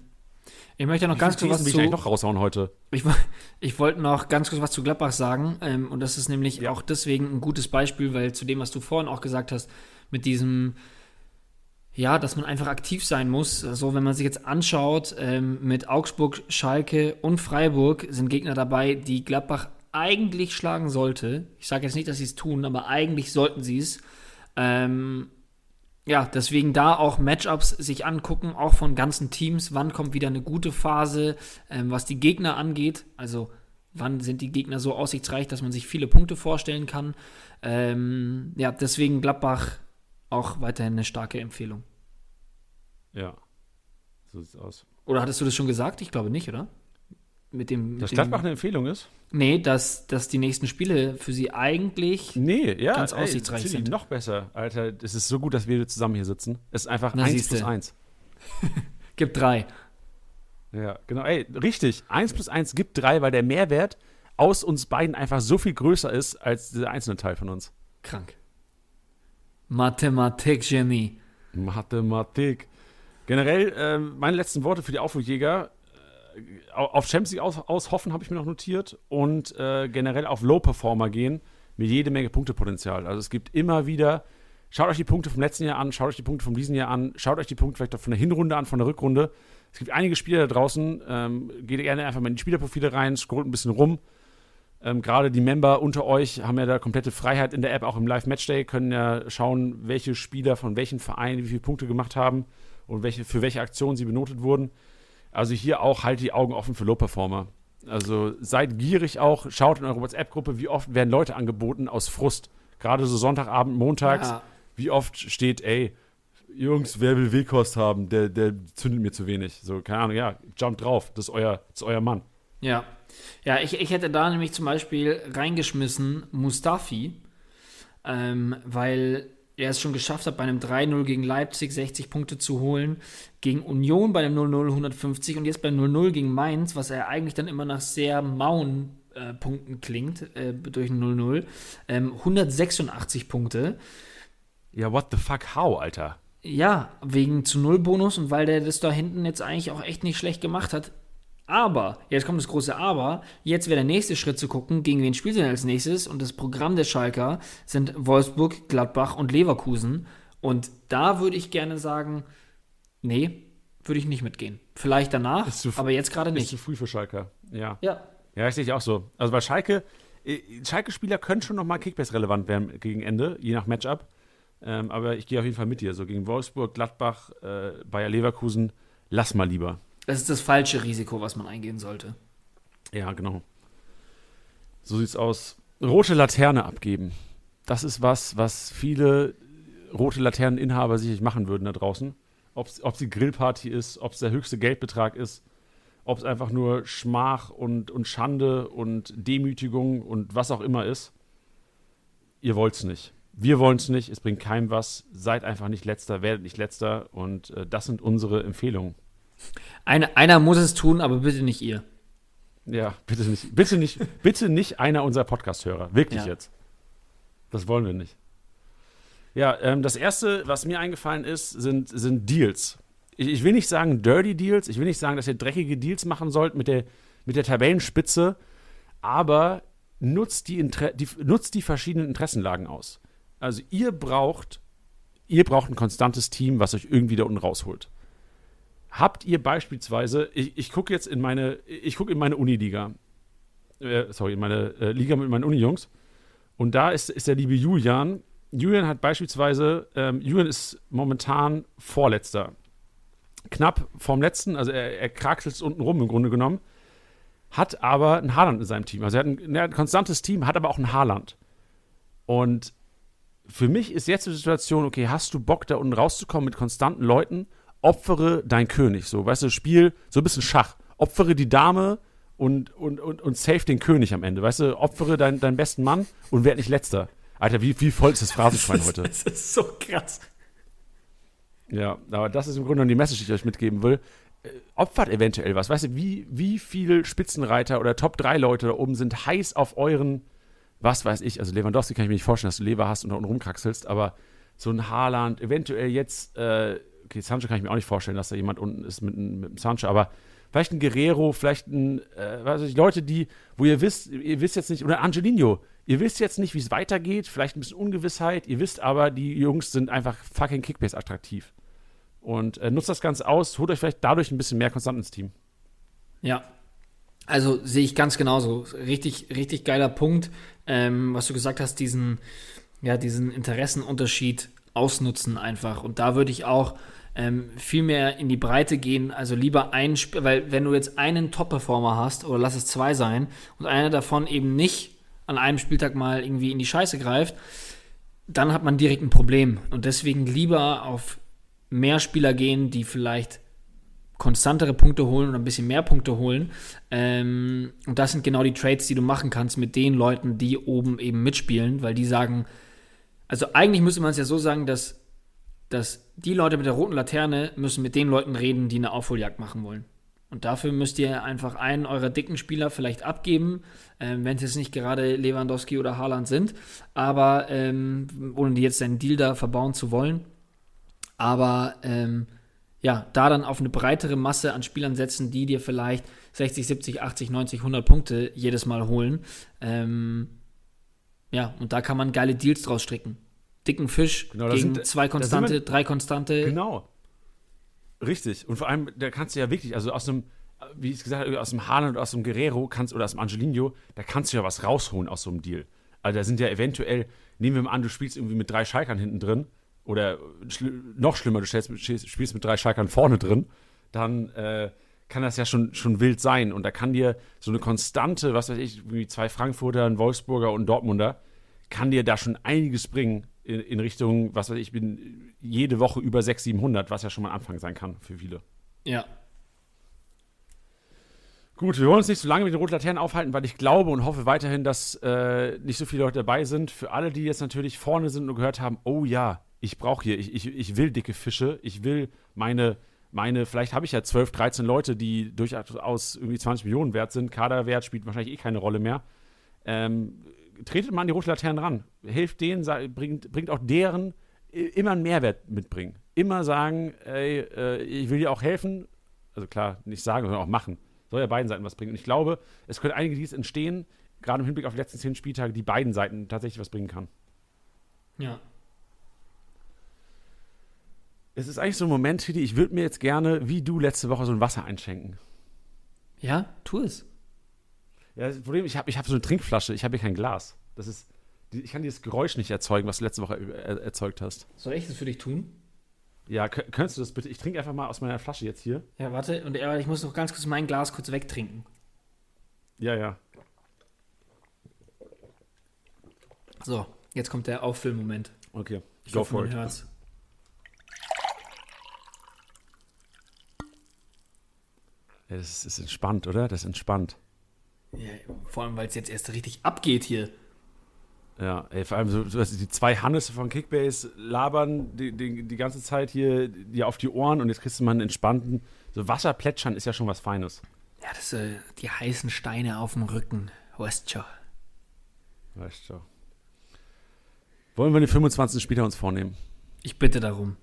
Ich möchte noch Wie ganz kurz was zu. Ich noch raushauen heute. Ich, ich wollte noch ganz kurz was zu Gladbach sagen. Ähm, und das ist nämlich ja. auch deswegen ein gutes Beispiel, weil zu dem, was du vorhin auch gesagt hast, mit diesem, ja, dass man einfach aktiv sein muss. So, also, wenn man sich jetzt anschaut, ähm, mit Augsburg, Schalke und Freiburg sind Gegner dabei, die Gladbach eigentlich schlagen sollte. Ich sage jetzt nicht, dass sie es tun, aber eigentlich sollten sie es. Ähm, ja, deswegen da auch Matchups sich angucken, auch von ganzen Teams. Wann kommt wieder eine gute Phase, ähm, was die Gegner angeht? Also wann sind die Gegner so aussichtsreich, dass man sich viele Punkte vorstellen kann. Ähm, ja, deswegen Gladbach auch weiterhin eine starke Empfehlung. Ja, so sieht's aus. Oder hattest du das schon gesagt? Ich glaube nicht, oder? Mit dem. Dass Gladbach eine Empfehlung ist? Nee, dass, dass die nächsten Spiele für sie eigentlich. Nee, ja, Ganz ey, aussichtsreich Tilly, sind. noch besser. Alter, es ist so gut, dass wir zusammen hier sitzen. Es ist einfach Na, 1 siehste. plus 1. Gibt drei. Ja, genau. Ey, richtig. 1 plus 1 gibt 3, weil der Mehrwert aus uns beiden einfach so viel größer ist als dieser einzelne Teil von uns. Krank. Mathematik-Genie. Mathematik. Generell, ähm, meine letzten Worte für die Aufruhrjäger. Au- auf Champions League aus, aushoffen, habe ich mir noch notiert. Und äh, generell auf Low-Performer gehen mit jede Menge Punktepotenzial. Also es gibt immer wieder, schaut euch die Punkte vom letzten Jahr an, schaut euch die Punkte vom diesem Jahr an, schaut euch die Punkte vielleicht auch von der Hinrunde an, von der Rückrunde. Es gibt einige Spieler da draußen, ähm, geht gerne einfach mal in die Spielerprofile rein, scrollt ein bisschen rum. Ähm, Gerade die Member unter euch haben ja da komplette Freiheit in der App, auch im Live-Matchday, können ja schauen, welche Spieler von welchen Vereinen wie viele Punkte gemacht haben und welche, für welche Aktionen sie benotet wurden. Also hier auch halt die Augen offen für Low-Performer. Also seid gierig auch, schaut in eure WhatsApp-Gruppe, wie oft werden Leute angeboten aus Frust. Gerade so Sonntagabend, montags, Ja. wie oft steht, ey, Jungs, wer will Wehkost haben, der, der zündet mir zu wenig. So, keine Ahnung, ja, jump drauf, das ist euer, das ist euer Mann. Ja. Ja, ich, ich hätte da nämlich zum Beispiel reingeschmissen Mustafi, ähm, weil er es schon geschafft hat, bei einem 3-0 gegen Leipzig 60 Punkte zu holen, gegen Union bei einem 0-0 150 und jetzt beim 0-0 gegen Mainz, was er eigentlich dann immer nach sehr mauen äh, Punkten klingt, äh, durch ein 0-0, ähm, 186 Punkte. Ja, what the fuck, how, Alter? Ja, wegen zu Null Bonus und weil der das da hinten jetzt eigentlich auch echt nicht schlecht gemacht hat. Aber, jetzt kommt das große Aber, jetzt wäre der nächste Schritt zu gucken, gegen wen spielt denn als nächstes? Und das Programm der Schalker sind Wolfsburg, Gladbach und Leverkusen. Und da würde ich gerne sagen, nee, würde ich nicht mitgehen. Vielleicht danach, Ist aber jetzt gerade Ist nicht. zu früh für Schalke. Ja. Ja, Ja, das sehe ich auch so. Also bei Schalke, äh, Schalke-Spieler können schon nochmal Kickbase relevant werden gegen Ende, je nach Matchup. Ähm, aber ich gehe auf jeden Fall mit dir. So gegen Wolfsburg, Gladbach, äh, Bayer Leverkusen, lass mal lieber. Das ist das falsche Risiko, was man eingehen sollte. Ja, genau. So sieht's aus. Rote Laterne abgeben. Das ist was, was viele rote Laterneninhaber sicherlich machen würden da draußen. Ob die Grillparty ist, ob es der höchste Geldbetrag ist, ob es einfach nur Schmach und, und Schande und Demütigung und was auch immer ist. Ihr wollt's nicht. Wir wollen's nicht. Es bringt keinem was. Seid einfach nicht letzter, werdet nicht letzter. Und äh, das sind unsere Empfehlungen. Eine, einer muss es tun, aber bitte nicht ihr. Ja, bitte nicht. Bitte nicht, bitte nicht einer unserer Podcast-Hörer. Wirklich Ja. jetzt. Das wollen wir nicht. Ja, ähm, das erste, was mir eingefallen ist, sind, sind Deals. Ich, ich will nicht sagen Dirty Deals, ich will nicht sagen, dass ihr dreckige Deals machen sollt mit der, mit der Tabellenspitze, aber nutzt die, Inter die, nutzt die verschiedenen Interessenlagen aus. Also ihr braucht, ihr braucht ein konstantes Team, was euch irgendwie da unten rausholt. Habt ihr beispielsweise, ich, ich gucke jetzt in meine, ich gucke in meine Uniliga, äh, sorry, in meine äh, Liga mit meinen Uni-Jungs, und da ist, ist der liebe Julian. Julian hat beispielsweise, ähm, Julian ist momentan Vorletzter. Knapp vorm letzten, also er, er kraxelt unten rum im Grunde genommen, hat aber ein Haaland in seinem Team. Also er hat ein, er hat ein konstantes Team, hat aber auch ein Haaland. Und für mich ist jetzt die Situation, okay, hast du Bock, da unten rauszukommen mit konstanten Leuten? Opfere dein König. So, weißt du, Spiel, so ein bisschen Schach. Opfere die Dame und, und, und, und save den König am Ende. Weißt du, opfere dein, deinen besten Mann und werd nicht letzter. Alter, wie, wie voll ist das Phrasenschwein heute? Das ist so krass. Ja, aber das ist im Grunde genommen die Message, die ich euch mitgeben will. Äh, Opfert eventuell was. Weißt du, wie, wie viel Spitzenreiter oder Top 3 Leute da oben sind heiß auf euren, was weiß ich, also Lewandowski kann ich mir nicht vorstellen, dass du Lever hast und da unten rumkraxelst, aber so ein Haaland, eventuell jetzt, äh, okay, Sancho kann ich mir auch nicht vorstellen, dass da jemand unten ist mit, mit einem Sancho, aber vielleicht ein Guerrero, vielleicht ein, äh, weiß ich, Leute, die, wo ihr wisst, ihr wisst jetzt nicht, oder Angelino, ihr wisst jetzt nicht, wie es weitergeht, vielleicht ein bisschen Ungewissheit, ihr wisst aber, die Jungs sind einfach fucking Kickbase attraktiv. Und äh, nutzt das Ganze aus, holt euch vielleicht dadurch ein bisschen mehr Konstant ins Team. Ja. Also sehe ich ganz genauso. Richtig, richtig geiler Punkt, ähm, was du gesagt hast, diesen, ja, diesen Interessenunterschied ausnutzen einfach. Und da würde ich auch ähm, viel mehr in die Breite gehen, also lieber ein Spiel, weil wenn du jetzt einen Top-Performer hast, oder lass es zwei sein, und einer davon eben nicht an einem Spieltag mal irgendwie in die Scheiße greift, dann hat man direkt ein Problem. Und deswegen lieber auf mehr Spieler gehen, die vielleicht konstantere Punkte holen oder ein bisschen mehr Punkte holen. Ähm, und das sind genau die Trades, die du machen kannst mit den Leuten, die oben eben mitspielen, weil die sagen, also eigentlich müsste man es ja so sagen, dass, dass die Leute mit der roten Laterne müssen mit den Leuten reden, die eine Aufholjagd machen wollen. Und dafür müsst ihr einfach einen eurer dicken Spieler vielleicht abgeben, ähm, wenn es jetzt nicht gerade Lewandowski oder Haaland sind, aber ähm, ohne jetzt seinen Deal da verbauen zu wollen. Aber ähm, ja, da dann auf eine breitere Masse an Spielern setzen, die dir vielleicht 60, 70, 80, 90, 100 Punkte jedes Mal holen. Ähm, ja, und da kann man geile Deals draus stricken. Dicken Fisch Genau, gegen sind- zwei Konstante, wir- drei Konstante. Genau. Richtig. Und vor allem, da kannst du ja wirklich, also aus einem, wie ich gesagt habe, aus dem Haaland oder aus dem Guerrero kannst, oder aus dem Angelino, da kannst du ja was rausholen aus so einem Deal. Also da sind ja eventuell, nehmen wir mal an, du spielst irgendwie mit drei Schalkern hinten drin, oder schl noch schlimmer, du stellst, spielst spielst mit drei Schalkern vorne drin, dann äh, kann das ja schon, schon wild sein. Und da kann dir so eine konstante, was weiß ich, wie zwei Frankfurter, ein Wolfsburger und ein Dortmunder, kann dir da schon einiges bringen in, in Richtung, was weiß ich, bin jede Woche über 600, 700, was ja schon mal ein Anfang sein kann für viele. Ja, Gut, wir wollen uns nicht so lange mit den roten Laternen aufhalten, weil ich glaube und hoffe weiterhin, dass äh, nicht so viele Leute dabei sind. Für alle, die jetzt natürlich vorne sind und gehört haben, oh ja, ich brauche hier, ich, ich, ich will dicke Fische, ich will meine, meine, vielleicht habe ich ja 12, 13 Leute, die durchaus irgendwie 20 Millionen wert sind. Kaderwert spielt wahrscheinlich eh keine Rolle mehr. Ähm, tretet mal an die roten Laternen ran. Hilft denen, bringt, bringt auch deren i- immer einen Mehrwert mitbringen. Immer sagen, ey, äh, ich will dir auch helfen. Also klar, nicht sagen, sondern auch machen. Soll ja beiden Seiten was bringen. Und ich glaube, es können einige Deals entstehen, gerade im Hinblick auf die letzten zehn Spieltage, die beiden Seiten tatsächlich was bringen kann. ja. Es ist eigentlich so ein Moment, Titi, ich würde mir jetzt gerne, wie du letzte Woche, so ein Wasser einschenken. Ja, tu es. Ja, das Problem, ich habe ich hab so eine Trinkflasche, ich habe hier kein Glas. Das ist, ich kann dieses Geräusch nicht erzeugen, was du letzte Woche er, erzeugt hast. Soll ich das für dich tun? Ja, kö- könntest du das bitte? Ich trinke einfach mal aus meiner Flasche jetzt hier. Ja, warte, und ich muss noch ganz kurz mein Glas kurz wegtrinken. Ja, ja. So, jetzt kommt der Auffüllmoment. Okay. Ich Go hoffe, for it. hört's. Ja, das ist, ist entspannt, oder? Das ist entspannt. Ja, vor allem, weil es jetzt erst richtig abgeht hier. Ja, ey, vor allem so, so dass die zwei Hannes von Kickbase labern die, die, die ganze Zeit hier dir auf die Ohren und jetzt kriegst du mal einen entspannten. So Wasser plätschern ist ja schon was Feines. Ja, das äh, die heißen Steine auf dem Rücken. Weißt schon. Weißt du. Wollen wir den 25. Spieler uns vornehmen? Ich bitte darum.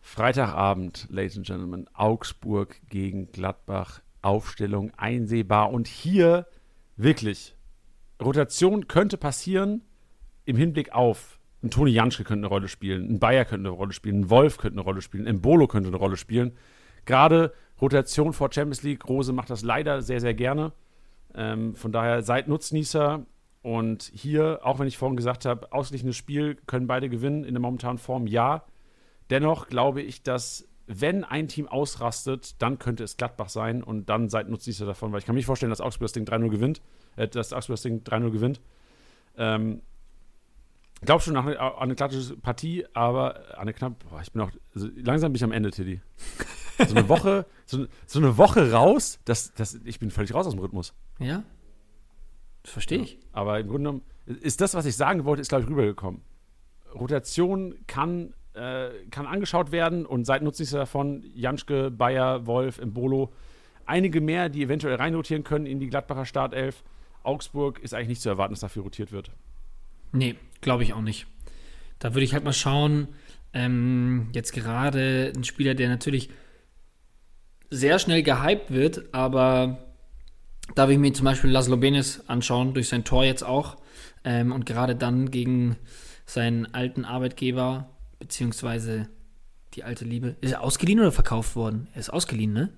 Freitagabend, Ladies and Gentlemen, Augsburg gegen Gladbach, Aufstellung einsehbar und hier wirklich Rotation könnte passieren im Hinblick auf ein Toni Janschke könnte eine Rolle spielen, ein Bayer könnte eine Rolle spielen, ein Wolf könnte eine Rolle spielen, ein Bolo könnte eine Rolle spielen. Gerade Rotation vor Champions League, Rose macht das leider sehr, sehr gerne. Ähm, von daher seid Nutznießer und hier, auch wenn ich vorhin gesagt habe, ausgeglichenes Spiel, können beide gewinnen in der momentanen Form, ja. Dennoch glaube ich, dass wenn ein Team ausrastet, dann könnte es Gladbach sein und dann seid Nutznießer davon, weil ich kann mir nicht vorstellen, dass Augsburg das Ding 3-0 gewinnt, äh, dass Augsburg das Ding 3-0 gewinnt. Ähm, glaub schon an eine, klassische Partie, aber an eine knapp, boah, ich bin auch, also langsam bin ich am Ende, Tiddy. So eine Woche, so, so eine Woche raus, das, das, ich bin völlig raus aus dem Rhythmus. Ja? Das verstehe ich. Aber im Grunde genommen ist das, was ich sagen wollte, ist, glaube ich, rübergekommen. Rotation kann, äh, kann angeschaut werden und seid Nutznießer davon. Janschke, Bayer, Wolf, Embolo. Einige mehr, die eventuell reinrotieren können in die Gladbacher Startelf. Augsburg ist eigentlich nicht zu erwarten, dass dafür rotiert wird. Nee, glaube ich auch nicht. Da würde ich halt mal schauen, ähm, jetzt gerade ein Spieler, der natürlich sehr schnell gehypt wird, aber da will ich mir zum Beispiel Laszlo Benes anschauen, durch sein Tor jetzt auch. Ähm, und gerade dann gegen seinen alten Arbeitgeber, beziehungsweise die alte Liebe. Ist er ausgeliehen oder verkauft worden? Er ist ausgeliehen, ne?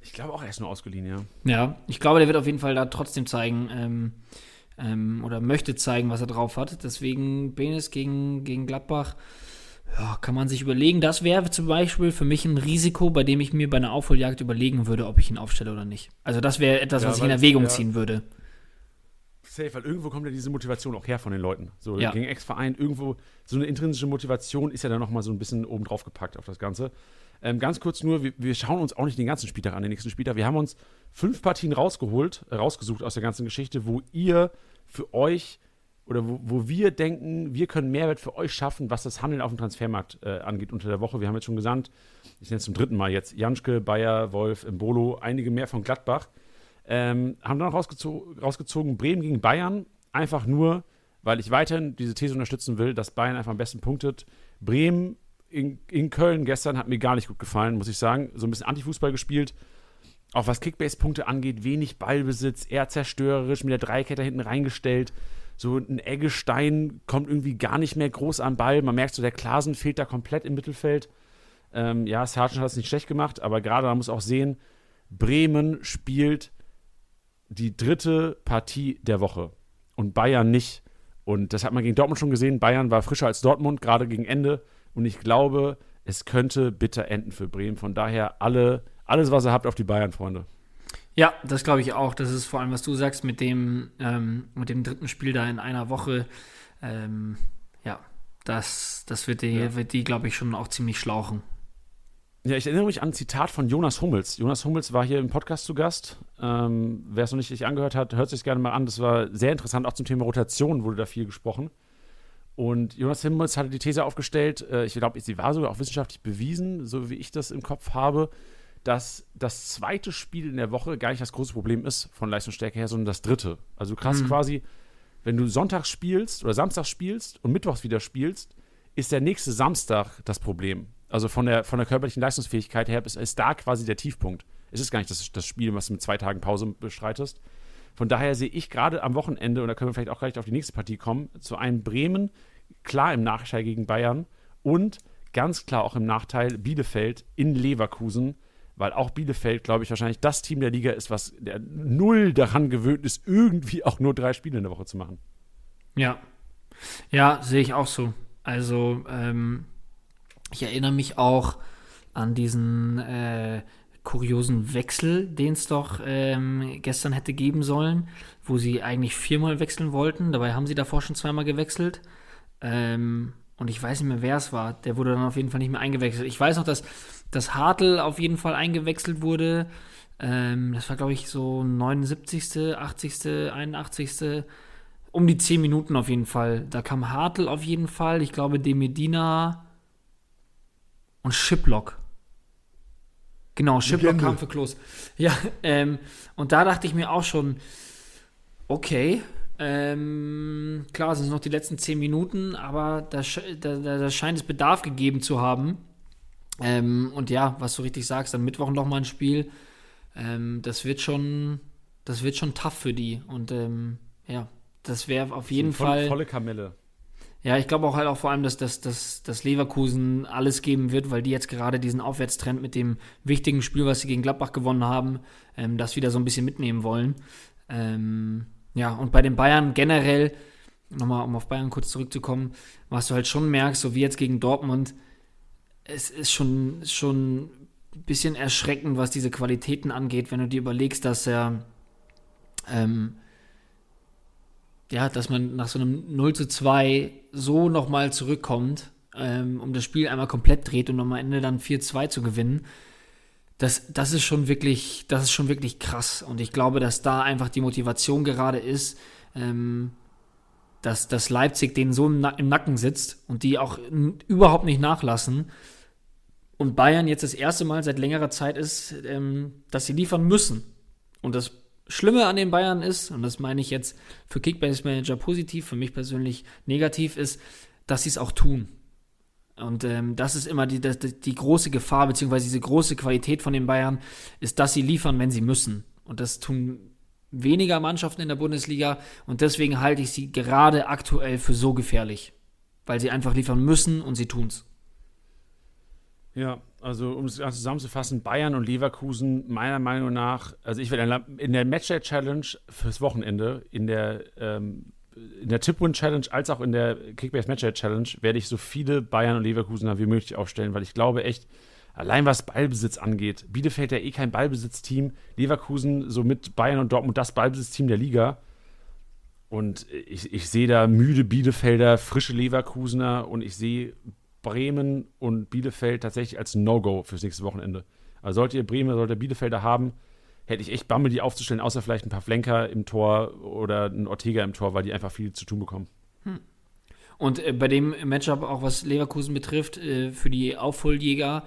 Ich glaube auch, er ist nur ausgeliehen, ja. Ja, ich glaube, der wird auf jeden Fall da trotzdem zeigen ähm, ähm, oder möchte zeigen, was er drauf hat. Deswegen Benes gegen, gegen Gladbach Ja, kann man sich überlegen. Das wäre zum Beispiel für mich ein Risiko, bei dem ich mir bei einer Aufholjagd überlegen würde, ob ich ihn aufstelle oder nicht. Also das wäre etwas, Ja, was ich in Erwägung ja. ziehen würde. Safe, weil irgendwo kommt ja diese Motivation auch her von den Leuten. So Ja. gegen Ex-Verein, irgendwo so eine intrinsische Motivation ist ja dann nochmal so ein bisschen oben drauf gepackt auf das Ganze. Ähm, ganz kurz nur, wir, wir schauen uns auch nicht den ganzen Spieltag an, den nächsten Spieltag. Wir haben uns fünf Partien rausgeholt, äh, rausgesucht aus der ganzen Geschichte, wo ihr für euch oder wo, wo wir denken, wir können Mehrwert für euch schaffen, was das Handeln auf dem Transfermarkt äh, angeht unter der Woche. Wir haben jetzt schon gesandt, ich nenne es zum dritten Mal jetzt, Janschke, Bayer, Wolf, Mbolo, einige mehr von Gladbach. Ähm, haben dann rausgezo rausgezogen Bremen gegen Bayern, einfach nur, weil ich weiterhin diese These unterstützen will, dass Bayern einfach am besten punktet. Bremen in, in Köln gestern hat mir gar nicht gut gefallen, muss ich sagen. So ein bisschen Antifußball gespielt. Auch was Kickbase-Punkte angeht, wenig Ballbesitz, eher zerstörerisch, mit der Dreikette hinten reingestellt. So ein Eggestein kommt irgendwie gar nicht mehr groß am Ball. Man merkt so, der Klasen fehlt da komplett im Mittelfeld. Ähm, ja, Sargent hat es nicht schlecht gemacht, aber gerade man muss auch sehen, Bremen spielt die dritte Partie der Woche und Bayern nicht. Und das hat man gegen Dortmund schon gesehen. Bayern war frischer als Dortmund, gerade gegen Ende. Und ich glaube, es könnte bitter enden für Bremen. Von daher alle, alles, was ihr habt, auf die Bayern, Freunde. Ja, das glaube ich auch. Das ist vor allem, was du sagst, mit dem, ähm, mit dem dritten Spiel da in einer Woche. Ähm, ja, das, das wird die, Ja. wird die glaube ich, schon auch ziemlich schlauchen. Ja, ich erinnere mich an ein Zitat von Jonas Hummels. Jonas Hummels war hier im Podcast zu Gast. Ähm, Wer es noch nicht sich angehört hat, hört sich gerne mal an. Das war sehr interessant. Auch zum Thema Rotation wurde da viel gesprochen. Und Jonas Hummels hatte die These aufgestellt, äh, ich glaube, sie war sogar auch wissenschaftlich bewiesen, so wie ich das im Kopf habe, dass das zweite Spiel in der Woche gar nicht das große Problem ist von Leistungsstärke her, sondern das dritte. Also krass Mhm. quasi, wenn du sonntags spielst oder samstags spielst und mittwochs wieder spielst, ist der nächste Samstag das Problem. Also von der, von der körperlichen Leistungsfähigkeit her ist, ist da quasi der Tiefpunkt. Es ist gar nicht das, das Spiel, was du mit zwei Tagen Pause bestreitest. Von daher sehe ich gerade am Wochenende, und da können wir vielleicht auch gleich auf die nächste Partie kommen, zu einem Bremen, klar im Nachteil gegen Bayern und ganz klar auch im Nachteil Bielefeld in Leverkusen, weil auch Bielefeld, glaube ich, wahrscheinlich das Team der Liga ist, was der null daran gewöhnt ist, irgendwie auch nur drei Spiele in der Woche zu machen. Ja. Ja, sehe ich auch so. Also, ähm, ich erinnere mich auch an diesen äh, kuriosen Wechsel, den es doch ähm, gestern hätte geben sollen, wo sie eigentlich viermal wechseln wollten. Dabei haben sie davor schon zweimal gewechselt. Ähm, und ich weiß nicht mehr, wer es war. Der wurde dann auf jeden Fall nicht mehr eingewechselt. Ich weiß noch, dass, dass Hartl auf jeden Fall eingewechselt wurde. Ähm, das war, glaube ich, so 79., 80., 81 um die 10 Minuten auf jeden Fall. Da kam Hartl auf jeden Fall, ich glaube De Medina und Shiplock. Genau, Shiplock kam für Klos. Ja, ähm, und da dachte ich mir auch schon, okay, ähm, klar, es sind noch die letzten 10 Minuten, aber da, da, da, scheint es Bedarf gegeben zu haben. Ähm, und ja, was du richtig sagst, am Mittwoch noch mal ein Spiel. Ähm, das wird schon, das wird schon tough für die. Und ähm, ja, das wäre auf jeden Voll- Fall. Volle Kamelle. Ja, ich glaube auch halt auch vor allem, dass, dass, dass, dass Leverkusen alles geben wird, weil die jetzt gerade diesen Aufwärtstrend mit dem wichtigen Spiel, was sie gegen Gladbach gewonnen haben, ähm, das wieder so ein bisschen mitnehmen wollen. Ähm, ja, und bei den Bayern generell, nochmal um auf Bayern kurz zurückzukommen, was du halt schon merkst, so wie jetzt gegen Dortmund, es ist schon, schon ein bisschen erschreckend, was diese Qualitäten angeht, wenn du dir überlegst, dass er ähm, ja, dass man nach so einem 0 zu 2 so nochmal zurückkommt, ähm, um das Spiel einmal komplett dreht und am Ende dann 4-2 zu gewinnen. Das, das ist schon wirklich, das ist schon wirklich krass. Und ich glaube, dass da einfach die Motivation gerade ist, ähm, dass, dass Leipzig denen so im, Na im Nacken sitzt und die auch überhaupt nicht nachlassen. Und Bayern jetzt das erste Mal seit längerer Zeit ist, ähm, dass sie liefern müssen. Und das Schlimme an den Bayern ist, und das meine ich jetzt für Kickbase Manager positiv, für mich persönlich negativ, ist, dass sie es auch tun. Und ähm, das ist immer die, das, die große Gefahr, beziehungsweise diese große Qualität von den Bayern, ist, dass sie liefern, wenn sie müssen. Und das tun weniger Mannschaften in der Bundesliga. Und deswegen halte ich sie gerade aktuell für so gefährlich. Weil sie einfach liefern müssen und sie tun's. Ja, also um es ganz zusammenzufassen, Bayern und Leverkusen meiner Meinung nach, also ich werde in der Matchday Challenge fürs Wochenende in der ähm, in der Tip-Win-Challenge als auch in der Kickbase Match Challenge werde ich so viele Bayern und Leverkusener wie möglich aufstellen, weil ich glaube echt, allein was Ballbesitz angeht, Bielefeld ja eh kein Ballbesitzteam, Leverkusen so mit Bayern und Dortmund das Ballbesitzteam der Liga. Und ich, ich sehe da müde Bielefelder, frische Leverkusener und ich sehe Bremen und Bielefeld tatsächlich als No-Go fürs nächste Wochenende. Also sollte ihr Bremen, sollte ihr Bielefelder haben, hätte ich echt Bammel, die aufzustellen, außer vielleicht ein paar Flenker im Tor oder ein Ortega im Tor, weil die einfach viel zu tun bekommen. Hm. Und äh, bei dem Matchup, auch was Leverkusen betrifft, äh, für die Aufholjäger,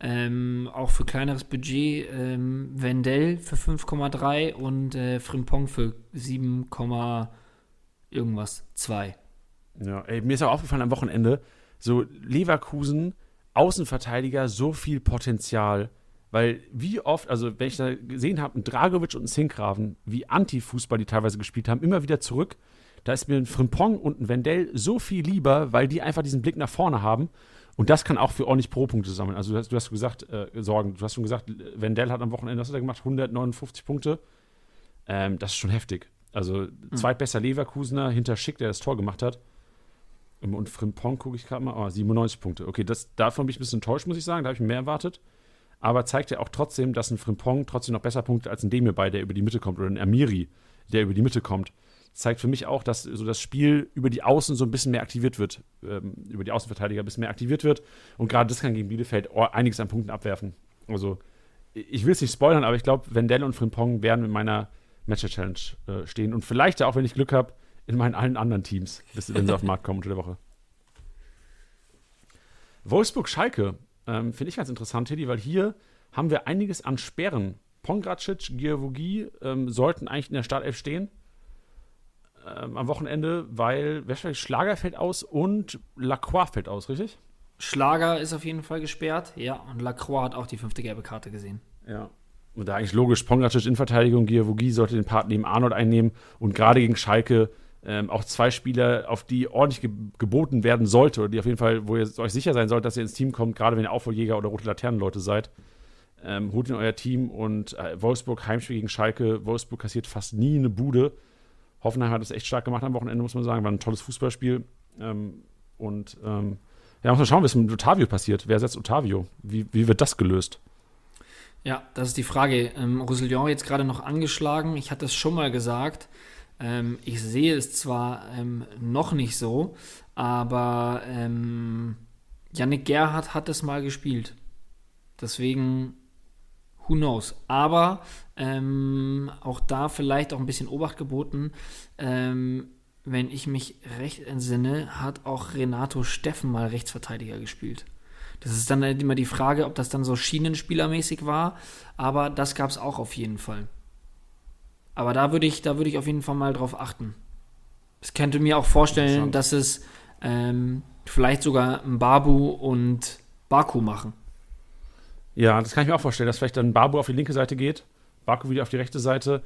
ähm, auch für kleineres Budget, ähm, Wendell für 5,3 und äh, Frimpong für 7, irgendwas, 2. Ja, ey, mir ist auch aufgefallen am Wochenende, so Leverkusen, Außenverteidiger, so viel Potenzial weil wie oft, also wenn ich da gesehen habe, ein Dragovic und ein Sinkgraven, wie Anti-Fußball die teilweise gespielt haben, immer wieder zurück, da ist mir ein Frimpong und ein Wendell so viel lieber, weil die einfach diesen Blick nach vorne haben. Und das kann auch für ordentlich Pro-Punkte sammeln. Also du hast, du hast gesagt, äh, Sorgen, du hast schon gesagt, Wendell hat am Wochenende, was hat er gemacht? 159 Punkte. Ähm, das ist schon heftig. Also mhm. zweitbester Leverkusener hinter Schick, der das Tor gemacht hat. Und Frimpong gucke ich gerade mal, oh, 97 Punkte. Okay, das, davon bin ich ein bisschen enttäuscht, muss ich sagen. Da habe ich mehr erwartet aber zeigt ja auch trotzdem, dass ein Frimpong trotzdem noch besser punktet als ein Demirbay, der über die Mitte kommt, oder ein Amiri, der über die Mitte kommt. Zeigt für mich auch, dass so das Spiel über die Außen so ein bisschen mehr aktiviert wird, ähm, über die Außenverteidiger ein bisschen mehr aktiviert wird. Und gerade das kann gegen Bielefeld einiges an Punkten abwerfen. Also, ich will es nicht spoilern, aber ich glaube, Wendell und Frimpong werden in meiner Matcher-Challenge äh, stehen. Und vielleicht auch, wenn ich Glück habe, in meinen allen anderen Teams, bis wenn sie auf den Markt kommen unter der Woche. Wolfsburg-Schalke ähm, Finde ich ganz interessant, Teddy, weil hier haben wir einiges an Sperren. Pongracic, Giavogi ähm, sollten eigentlich in der Startelf stehen ähm, am Wochenende, weil Schlager fällt aus und Lacroix fällt aus, richtig? Schlager ist auf jeden Fall gesperrt, ja, und Lacroix hat auch die fünfte gelbe Karte gesehen. Ja. Und da eigentlich logisch, Pongracic in Verteidigung, Giavogi sollte den Part neben Arnold einnehmen und gerade gegen Schalke ähm, auch zwei Spieler, auf die ordentlich ge geboten werden sollte, oder die auf jeden Fall, wo ihr euch sicher sein sollt, dass ihr ins Team kommt, gerade wenn ihr Aufholjäger oder rote Laternenleute seid. Ähm, holt in euer Team und äh, Wolfsburg, Heimspiel gegen Schalke. Wolfsburg kassiert fast nie eine Bude. Hoffenheim hat es echt stark gemacht am Wochenende, muss man sagen. War ein tolles Fußballspiel. Ähm, und ähm, ja, muss man schauen, was mit Otavio passiert. Wer setzt Otavio? Wie, wie wird das gelöst? Ja, das ist die Frage. Ähm, Roussillon jetzt gerade noch angeschlagen. Ich hatte es schon mal gesagt. Ähm, ich sehe es zwar ähm, noch nicht so, aber ähm, Yannick Gerhardt hat es mal gespielt. Deswegen, who knows. Aber ähm, auch da vielleicht auch ein bisschen Obacht geboten. Ähm, wenn ich mich recht entsinne, hat auch Renato Steffen mal Rechtsverteidiger gespielt. Das ist dann immer die Frage, ob das dann so schienenspielermäßig war, aber das gab es auch auf jeden Fall. Aber da würde ich, da würde ich auf jeden Fall mal drauf achten. Ich könnte mir auch vorstellen, dass es ähm, vielleicht sogar ein Babu und Baku machen. Ja, das kann ich mir auch vorstellen, dass vielleicht dann Babu auf die linke Seite geht, Baku wieder auf die rechte Seite.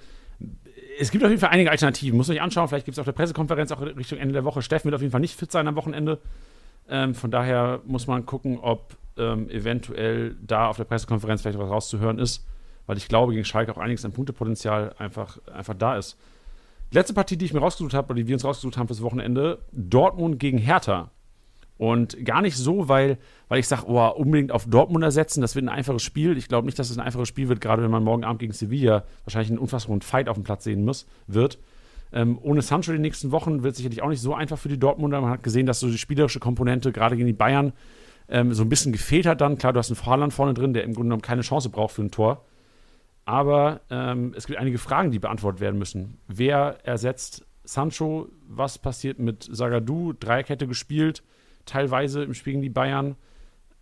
Es gibt auf jeden Fall einige Alternativen. Muss man sich anschauen. Vielleicht gibt es auf der Pressekonferenz auch Richtung Ende der Woche. Steffen wird auf jeden Fall nicht fit sein am Wochenende. Ähm, von daher muss man gucken, ob ähm, eventuell da auf der Pressekonferenz vielleicht was rauszuhören ist weil ich glaube, gegen Schalke auch einiges an Punktepotenzial einfach, einfach da ist. Die letzte Partie, die ich mir rausgesucht habe, oder die wir uns rausgesucht haben fürs Wochenende, Dortmund gegen Hertha. Und gar nicht so, weil, weil ich sage, oh, unbedingt auf Dortmund ersetzen, das wird ein einfaches Spiel. Ich glaube nicht, dass es ein einfaches Spiel wird, gerade wenn man morgen Abend gegen Sevilla wahrscheinlich einen unfassbaren Fight auf dem Platz sehen muss, wird. Ähm, ohne Sancho die nächsten Wochen wird sicherlich auch nicht so einfach für die Dortmunder. Man hat gesehen, dass so die spielerische Komponente gerade gegen die Bayern ähm, so ein bisschen gefehlt hat dann. Klar, du hast einen Fahrland vorne drin, der im Grunde genommen keine Chance braucht für ein Tor. Aber ähm, es gibt einige Fragen, die beantwortet werden müssen. Wer ersetzt Sancho? Was passiert mit Sagadu? Dreierkette gespielt, teilweise im Spiel gegen die Bayern.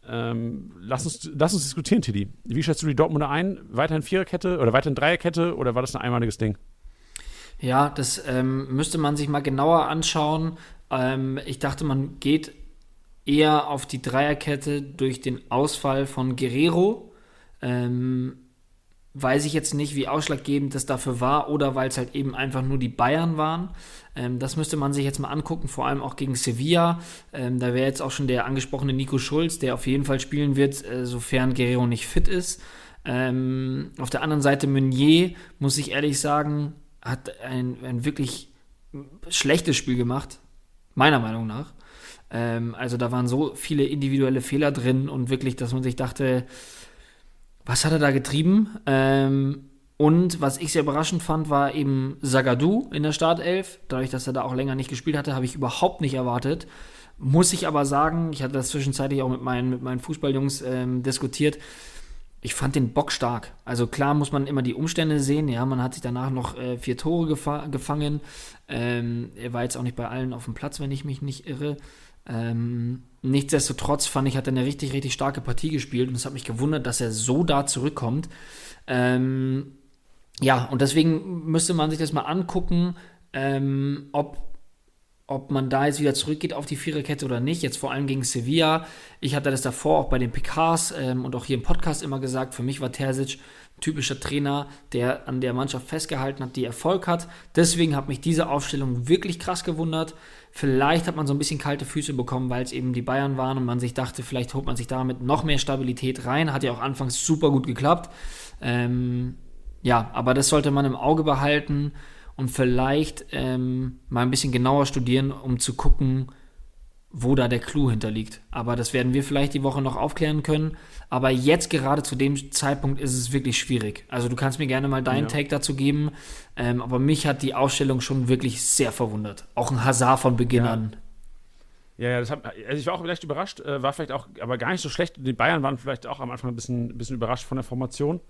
Ähm, lass, uns, lass uns diskutieren, Tiddy. Wie schätzt du die Dortmunder ein? Weiterhin Viererkette oder weiterhin Dreierkette oder war das ein einmaliges Ding? Ja, das ähm, müsste man sich mal genauer anschauen. Ähm, ich dachte, man geht eher auf die Dreierkette durch den Ausfall von Guerrero. Ähm, weiß ich jetzt nicht, wie ausschlaggebend das dafür war oder weil es halt eben einfach nur die Bayern waren. Ähm, das müsste man sich jetzt mal angucken, vor allem auch gegen Sevilla. Ähm, da wäre jetzt auch schon der angesprochene Nico Schulz, der auf jeden Fall spielen wird, äh, sofern Guerrero nicht fit ist. Ähm, auf der anderen Seite Meunier, muss ich ehrlich sagen, hat ein, ein wirklich schlechtes Spiel gemacht, meiner Meinung nach. Ähm, also da waren so viele individuelle Fehler drin und wirklich, dass man sich dachte, was hat er da getrieben? Ähm, und was ich sehr überraschend fand, war eben Zagadou in der Startelf. Dadurch, dass er da auch länger nicht gespielt hatte, habe ich überhaupt nicht erwartet. Muss ich aber sagen, ich hatte das zwischenzeitlich auch mit meinen, mit meinen Fußballjungs ähm, diskutiert. Ich fand den Bock stark. Also klar muss man immer die Umstände sehen. Ja, man hat sich danach noch äh, vier Tore gefa gefangen. Ähm, er war jetzt auch nicht bei allen auf dem Platz, wenn ich mich nicht irre. Ähm, nichtsdestotrotz fand ich, hat er eine richtig, richtig starke Partie gespielt und es hat mich gewundert, dass er so da zurückkommt. Ähm, ja, und deswegen müsste man sich das mal angucken, ähm, ob, ob man da jetzt wieder zurückgeht auf die Viererkette oder nicht. Jetzt vor allem gegen Sevilla. Ich hatte das davor auch bei den PKs ähm, und auch hier im Podcast immer gesagt. Für mich war Terzic typischer Trainer, der an der Mannschaft festgehalten hat, die Erfolg hat. Deswegen hat mich diese Aufstellung wirklich krass gewundert. Vielleicht hat man so ein bisschen kalte Füße bekommen, weil es eben die Bayern waren und man sich dachte, vielleicht holt man sich damit noch mehr Stabilität rein. Hat ja auch anfangs super gut geklappt. Ähm, ja, aber das sollte man im Auge behalten und vielleicht ähm, mal ein bisschen genauer studieren, um zu gucken, wo da der Clou hinterliegt. Aber das werden wir vielleicht die Woche noch aufklären können. Aber jetzt gerade zu dem Zeitpunkt ist es wirklich schwierig. Also du kannst mir gerne mal deinen ja. Take dazu geben. Ähm, aber mich hat die Ausstellung schon wirklich sehr verwundert. Auch ein Hazard von Beginn ja. an. Ja, ja, das hat, also ich war auch vielleicht überrascht, äh, war vielleicht auch, aber gar nicht so schlecht. Die Bayern waren vielleicht auch am Anfang ein bisschen, ein bisschen überrascht von der Formation.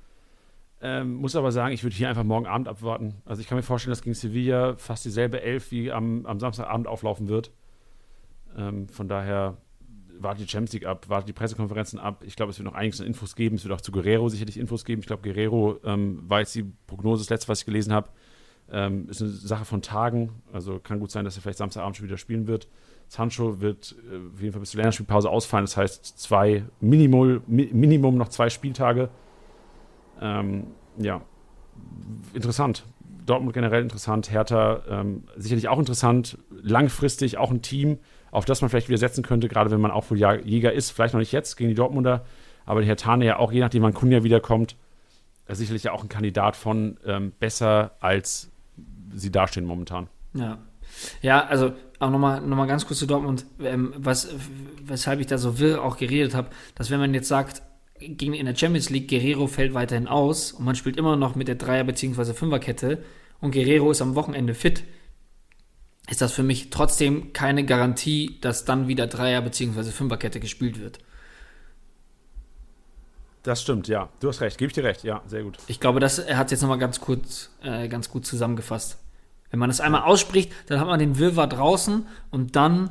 Ähm, muss aber sagen, ich würde hier einfach morgen Abend abwarten. Also ich kann mir vorstellen, dass gegen Sevilla fast dieselbe Elf wie am, am Samstagabend auflaufen wird. Ähm, von daher wartet die Champions League ab, wartet die Pressekonferenzen ab. Ich glaube, es wird noch einiges an Infos geben. Es wird auch zu Guerrero sicherlich Infos geben. Ich glaube, Guerrero ähm, war jetzt die Prognose, das letzte, was ich gelesen habe. Ähm, ist eine Sache von Tagen. Also kann gut sein, dass er vielleicht Samstagabend schon wieder spielen wird. Sancho wird äh, auf jeden Fall bis zur Länderspielpause ausfallen. Das heißt, zwei Minimum, Minimum noch zwei Spieltage. Ähm, ja, interessant. Dortmund generell interessant, Hertha ähm, sicherlich auch interessant, langfristig auch ein Team, auf das man vielleicht wieder setzen könnte, gerade wenn man auch wohl Jäger ist, vielleicht noch nicht jetzt gegen die Dortmunder, aber die Hertane ja auch, je nachdem wann Kunja wiederkommt, äh, sicherlich ja auch ein Kandidat von ähm, besser, als sie dastehen momentan. Ja. Ja, also auch nochmal noch mal ganz kurz zu Dortmund, ähm, was, weshalb ich da so wirr auch geredet habe, dass wenn man jetzt sagt, gegen, in der Champions League, Guerrero fällt weiterhin aus und man spielt immer noch mit der Dreier- bzw. Fünferkette und Guerrero ist am Wochenende fit, ist das für mich trotzdem keine Garantie, dass dann wieder Dreier- bzw. Fünferkette gespielt wird. Das stimmt, ja. Du hast recht, gebe ich dir recht, ja, sehr gut. Ich glaube, das er hat jetzt nochmal ganz kurz, äh, ganz gut zusammengefasst. Wenn man das einmal ausspricht, dann hat man den Wirrwarr draußen und dann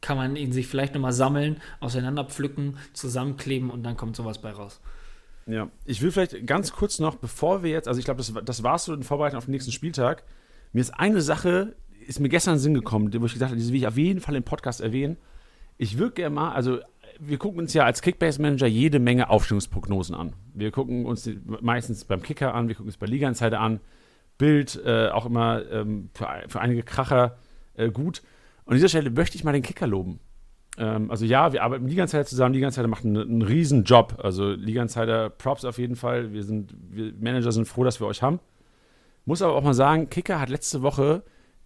kann man ihn sich vielleicht nochmal sammeln, auseinanderpflücken, zusammenkleben und dann kommt sowas bei raus. Ja, ich will vielleicht ganz kurz noch, bevor wir jetzt, also ich glaube, das, das war es so in Vorbereitung auf den nächsten Spieltag. Mir ist eine Sache, ist mir gestern in den Sinn gekommen, wo ich gesagt habe, diese will ich auf jeden Fall im Podcast erwähnen. Ich würde gerne mal, also wir gucken uns ja als Kickbase-Manager jede Menge Aufstellungsprognosen an. Wir gucken uns meistens beim Kicker an, wir gucken uns bei Liga Insider an. Bild, äh, auch immer ähm, für, für, einige Kracher äh, gut. Und an dieser Stelle möchte ich mal den Kicker loben. Ähm, also ja, wir arbeiten mit Liga Insider zusammen. Liga Insider macht einen, einen riesen Job. Also Liga Insider Props auf jeden Fall. Wir sind, wir Manager sind froh, dass wir euch haben. Muss aber auch mal sagen, Kicker hat letzte Woche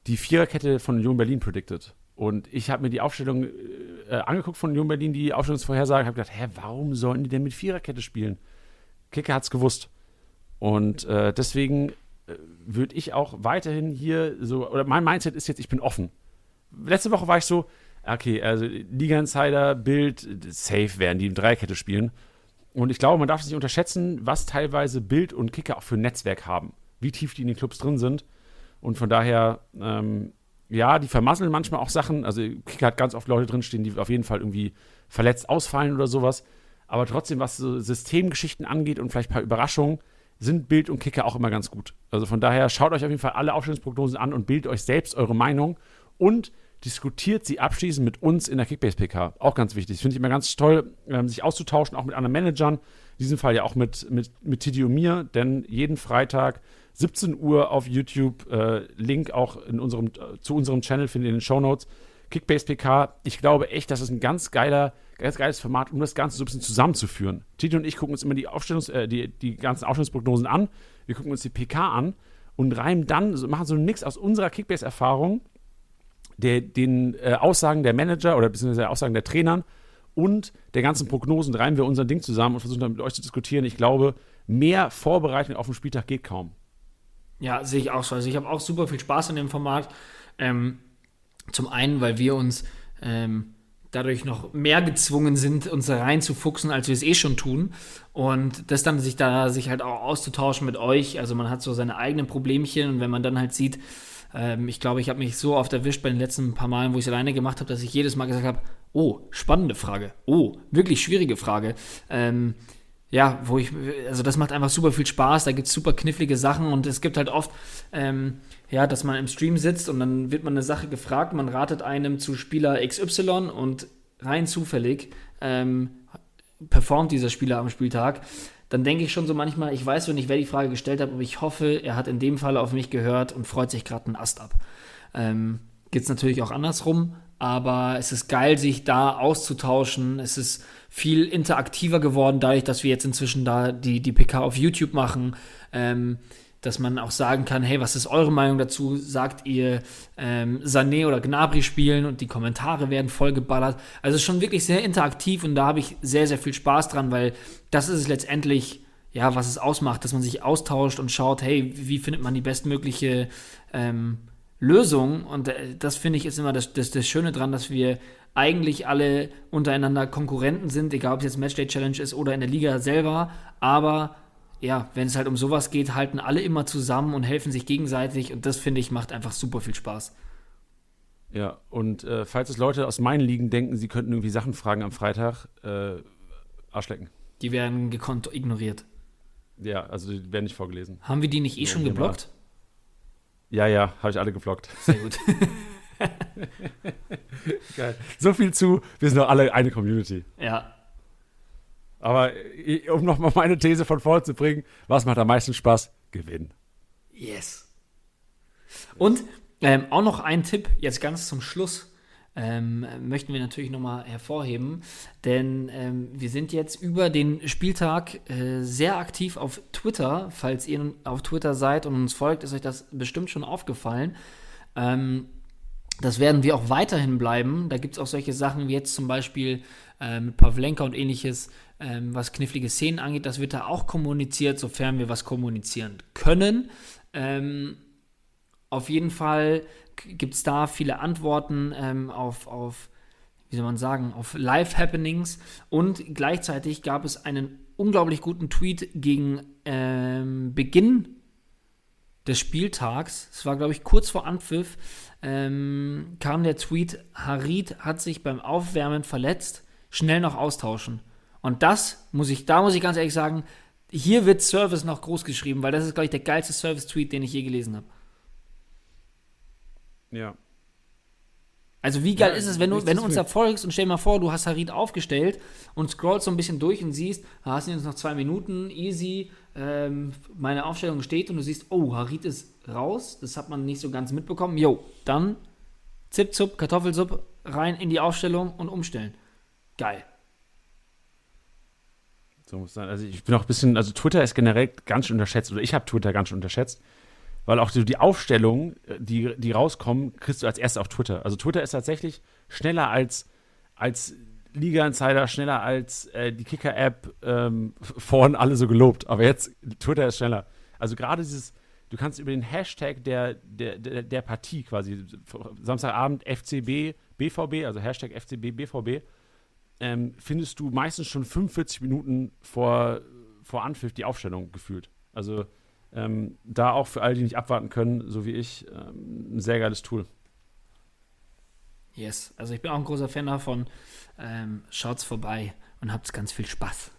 die Viererkette von Union Berlin predicted. Und ich habe mir die Aufstellung äh, angeguckt von Union Berlin, die Aufstellungsvorhersage, habe gedacht, hä, warum sollen die denn mit Viererkette spielen? Kicker hat es gewusst. Und äh, deswegen äh, würde ich auch weiterhin hier so, oder mein Mindset ist jetzt, ich bin offen letzte Woche war ich so, okay, also Liga Insider, Bild, safe werden die in Dreierkette spielen. Und ich glaube, man darf es nicht unterschätzen, was teilweise Bild und Kicker auch für ein Netzwerk haben. Wie tief die in den Clubs drin sind. Und von daher, ähm, ja, die vermasseln manchmal auch Sachen. Also Kicker hat ganz oft Leute drinstehen, die auf jeden Fall irgendwie verletzt ausfallen oder sowas. Aber trotzdem, was so Systemgeschichten angeht und vielleicht ein paar Überraschungen, sind Bild und Kicker auch immer ganz gut. Also von daher schaut euch auf jeden Fall alle Aufstellungsprognosen an und bildet euch selbst eure Meinung und diskutiert sie abschließend mit uns in der Kickbase PK. Auch ganz wichtig. Finde ich immer ganz toll, ähm, sich auszutauschen, auch mit anderen Managern. In diesem Fall ja auch mit, mit, mit Titi und mir, denn jeden Freitag 17 Uhr auf YouTube, äh, Link auch in unserem, äh, zu unserem Channel findet ihr in den Show Notes. Kickbase PK, ich glaube echt, das ist ein ganz geiler, ganz geiles Format, um das Ganze so ein bisschen zusammenzuführen. Titi und ich gucken uns immer die Aufstellungs-, äh, die, die ganzen Aufstellungsprognosen an. Wir gucken uns die PK an und reimen dann, machen so einen Mix aus unserer Kickbase-Erfahrung, den äh, Aussagen der Manager oder beziehungsweise Aussagen der Trainern und der ganzen Prognosen reimen wir unser Ding zusammen und versuchen dann mit euch zu diskutieren. Ich glaube, mehr Vorbereitung auf den Spieltag geht kaum. Ja, sehe ich auch so. Also ich habe auch super viel Spaß an dem Format. Ähm, zum einen, weil wir uns ähm, dadurch noch mehr gezwungen sind, uns da reinzufuchsen, als wir es eh schon tun. Und das dann sich da sich halt auch auszutauschen mit euch. Also man hat so seine eigenen Problemchen und wenn man dann halt sieht, ähm, ich glaube, ich habe mich so oft erwischt bei den letzten paar Malen, wo ich es alleine gemacht habe, dass ich jedes Mal gesagt habe, oh, spannende Frage. Oh, wirklich schwierige Frage. Ähm, ja, wo ich, also das macht einfach super viel Spaß, da gibt es super knifflige Sachen und es gibt halt oft, ähm, ja, dass man im Stream sitzt und dann wird man eine Sache gefragt, man ratet einem zu Spieler XY und rein zufällig ähm, performt dieser Spieler am Spieltag. Dann denke ich schon so manchmal, ich weiß so nicht, wer die Frage gestellt hat, aber ich hoffe, er hat in dem Fall auf mich gehört und freut sich gerade einen Ast ab. Ähm, Geht es natürlich auch andersrum, aber es ist geil, sich da auszutauschen. Es ist viel interaktiver geworden, dadurch, dass wir jetzt inzwischen da die, die PK auf YouTube machen. Ähm, dass man auch sagen kann, hey, was ist eure Meinung dazu? Sagt ihr ähm, Sané oder Gnabry spielen und die Kommentare werden vollgeballert. Also schon wirklich sehr interaktiv und da habe ich sehr, sehr viel Spaß dran, weil das ist es letztendlich, ja, was es ausmacht, dass man sich austauscht und schaut, hey, wie findet man die bestmögliche ähm, Lösung? Und äh, das finde ich ist immer das, das, das Schöne dran, dass wir eigentlich alle untereinander Konkurrenten sind, egal ob es jetzt Matchday Challenge ist oder in der Liga selber, aber ja, wenn es halt um sowas geht, halten alle immer zusammen und helfen sich gegenseitig und das finde ich macht einfach super viel Spaß. Ja, und äh, falls es Leute aus meinen Ligen denken, sie könnten irgendwie Sachen fragen am Freitag, äh, Arschlecken. Die werden gekonnt ignoriert. Ja, also die werden nicht vorgelesen. Haben wir die nicht eh ja, schon geblockt? Ja, ja, habe ich alle geblockt. Sehr gut. Geil. So viel zu, wir sind doch alle eine Community. Ja, aber um nochmal meine These von vorn zu bringen, was macht am meisten Spaß? Gewinnen. Yes. Und ähm, auch noch ein Tipp, jetzt ganz zum Schluss. Ähm, möchten wir natürlich nochmal hervorheben, denn ähm, wir sind jetzt über den Spieltag äh, sehr aktiv auf Twitter. Falls ihr auf Twitter seid und uns folgt, ist euch das bestimmt schon aufgefallen. Ähm, das werden wir auch weiterhin bleiben. Da gibt es auch solche Sachen wie jetzt zum Beispiel äh, mit Pavlenka und ähnliches, ähm, was knifflige Szenen angeht. Das wird da auch kommuniziert, sofern wir was kommunizieren können. Ähm, auf jeden Fall gibt es da viele Antworten ähm, auf, auf, wie soll man sagen, auf Live-Happenings. Und gleichzeitig gab es einen unglaublich guten Tweet gegen ähm, Beginn des Spieltags. Es war, glaube ich, kurz vor Anpfiff. Ähm, kam der Tweet, Harid hat sich beim Aufwärmen verletzt, schnell noch austauschen. Und das muss ich, da muss ich ganz ehrlich sagen, hier wird Service noch groß geschrieben, weil das ist, glaube ich, der geilste Service-Tweet, den ich je gelesen habe. Ja. Also wie geil ja, ist es, wenn du, wenn du uns da folgst und stell dir mal vor, du hast Harid aufgestellt und scrollst so ein bisschen durch und siehst, da hast du jetzt noch zwei Minuten, easy, ähm, meine Aufstellung steht und du siehst, oh, Harid ist raus, das hat man nicht so ganz mitbekommen. Jo, dann Zip, Zup, Kartoffelsupp, rein in die Aufstellung und umstellen. Geil. So muss sein. Also ich bin auch ein bisschen, also Twitter ist generell ganz schön unterschätzt, oder ich habe Twitter ganz schön unterschätzt, weil auch so die Aufstellungen, die, die rauskommen, kriegst du als erstes auf Twitter. Also Twitter ist tatsächlich schneller als, als Liga-Insider, schneller als äh, die Kicker-App ähm, vorhin alle so gelobt. Aber jetzt, Twitter ist schneller. Also gerade dieses, du kannst über den Hashtag der, der, der, der Partie quasi, Samstagabend FCB, BVB, also Hashtag FCB, BVB, ähm, findest du meistens schon 45 Minuten vor, vor Anpfiff die Aufstellung gefühlt. Also ähm, da auch für alle, die nicht abwarten können, so wie ich, ähm, ein sehr geiles Tool. Yes, also ich bin auch ein großer Fan davon. Ähm, schaut's vorbei und habt ganz viel Spaß.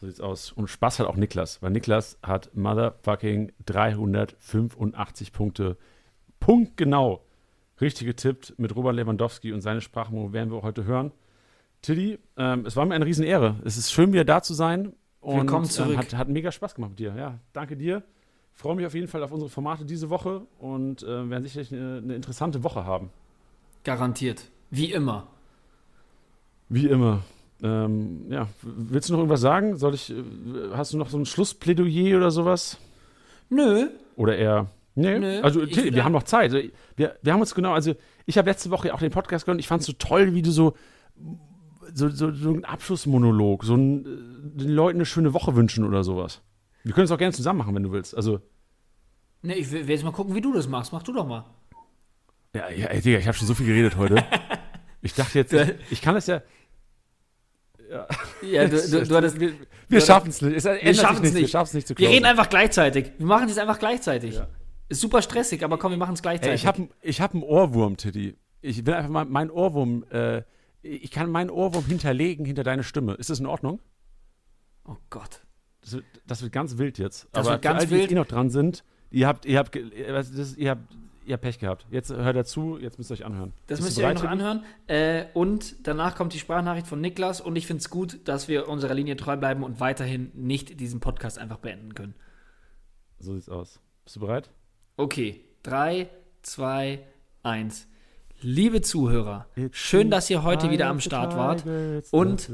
So sieht's aus. Und Spaß hat auch Niklas, weil Niklas hat motherfucking 385 Punkte. Punkt genau. Richtig getippt mit Robert Lewandowski und seine Sprachmemo werden wir heute hören. Tilly, ähm, es war mir eine Riesenehre. Es ist schön, wieder da zu sein. Und, Willkommen ähm, zurück. Ähm, hat, hat mega Spaß gemacht mit dir. Ja, danke dir. Freue mich auf jeden Fall auf unsere Formate diese Woche und äh, werden sicherlich eine, eine interessante Woche haben. Garantiert. Wie immer. Wie immer. Ähm, ja, willst du noch irgendwas sagen? Soll ich, äh, hast du noch so ein Schlussplädoyer oder sowas? Nö. Oder eher. Nee, Nö, also ich wir haben noch Zeit. Also, Wir, wir haben uns genau, also ich habe letzte Woche auch den Podcast gehört und ich fand es so toll, wie du so, so, so, so einen Abschlussmonolog, so ein, äh, den Leuten eine schöne Woche wünschen oder sowas. Wir können es auch gerne zusammen machen, wenn du willst. Also, Ne, ich will, jetzt mal gucken, wie du das machst. Mach du doch mal. ja, ja ey, Digga, ich habe schon so viel geredet heute. ich dachte jetzt, ich, ich kann das ja. Ja, du, du, du hattest, wir wir schaffen es nicht. Es. Wir nicht. schaffen es nicht zu wir reden einfach gleichzeitig. Wir machen das einfach gleichzeitig. Ist super stressig, aber komm, wir machen es Ey, gleichzeitig. ich habe ich hab einen Ohrwurm, Tiddy. Ich will einfach mal meinen Ohrwurm, äh, ich kann meinen Ohrwurm hinterlegen hinter deine Stimme. Ist das in Ordnung? oh Gott. Das wird, das wird ganz wild jetzt. Das Aber wird ganz alle, die wild. jetzt eh noch dran sind, ihr habt, ihr habt, ist das, ihr habt, ihr habt Pech gehabt. Jetzt hört dazu, jetzt müsst ihr euch anhören. Das Bist müsst ihr euch noch anhören. Äh, und danach kommt die Sprachnachricht von Niklas und ich finde es gut, dass wir unserer Linie treu bleiben und weiterhin nicht diesen Podcast einfach beenden können. So sieht's aus. Bist du bereit? Okay, 3, 2, 1. Liebe Zuhörer, schön, dass ihr heute wieder am Start wart. Und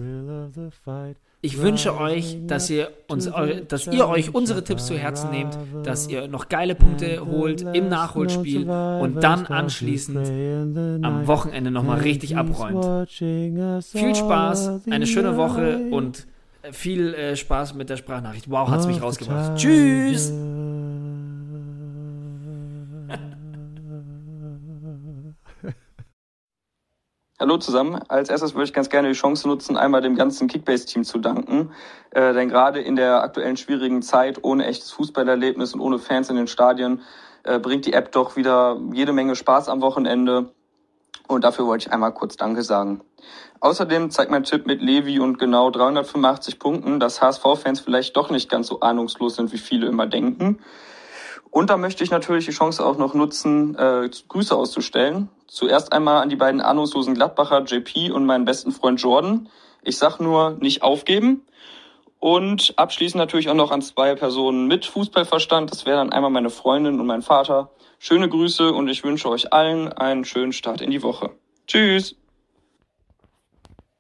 ich wünsche euch, dass ihr, uns, dass ihr euch unsere Tipps zu Herzen nehmt, dass ihr noch geile Punkte holt im Nachholspiel und dann anschließend am Wochenende nochmal richtig abräumt. Viel Spaß, eine schöne Woche und äh, viel äh, Spaß mit der Sprachnachricht. Wow, hat's mich rausgebracht. Tschüss! Hallo zusammen. Als erstes würde ich ganz gerne die Chance nutzen, einmal dem ganzen Kickbase-Team zu danken. Äh, denn gerade in der aktuellen schwierigen Zeit, ohne echtes Fußballerlebnis und ohne Fans in den Stadien, äh, bringt die App doch wieder jede Menge Spaß am Wochenende. Und dafür wollte ich einmal kurz Danke sagen. Außerdem zeigt mein Tipp mit Levi und genau 385 Punkten, dass HSV-Fans vielleicht doch nicht ganz so ahnungslos sind, wie viele immer denken. Und da möchte ich natürlich die Chance auch noch nutzen, äh, Grüße auszustellen. Zuerst einmal an die beiden ahnungslosen Gladbacher JP und meinen besten Freund Jordan. Ich sag nur, nicht aufgeben. Und abschließend natürlich auch noch an zwei Personen mit Fußballverstand. Das wäre dann einmal meine Freundin und mein Vater. Schöne Grüße und ich wünsche euch allen einen schönen Start in die Woche. Tschüss!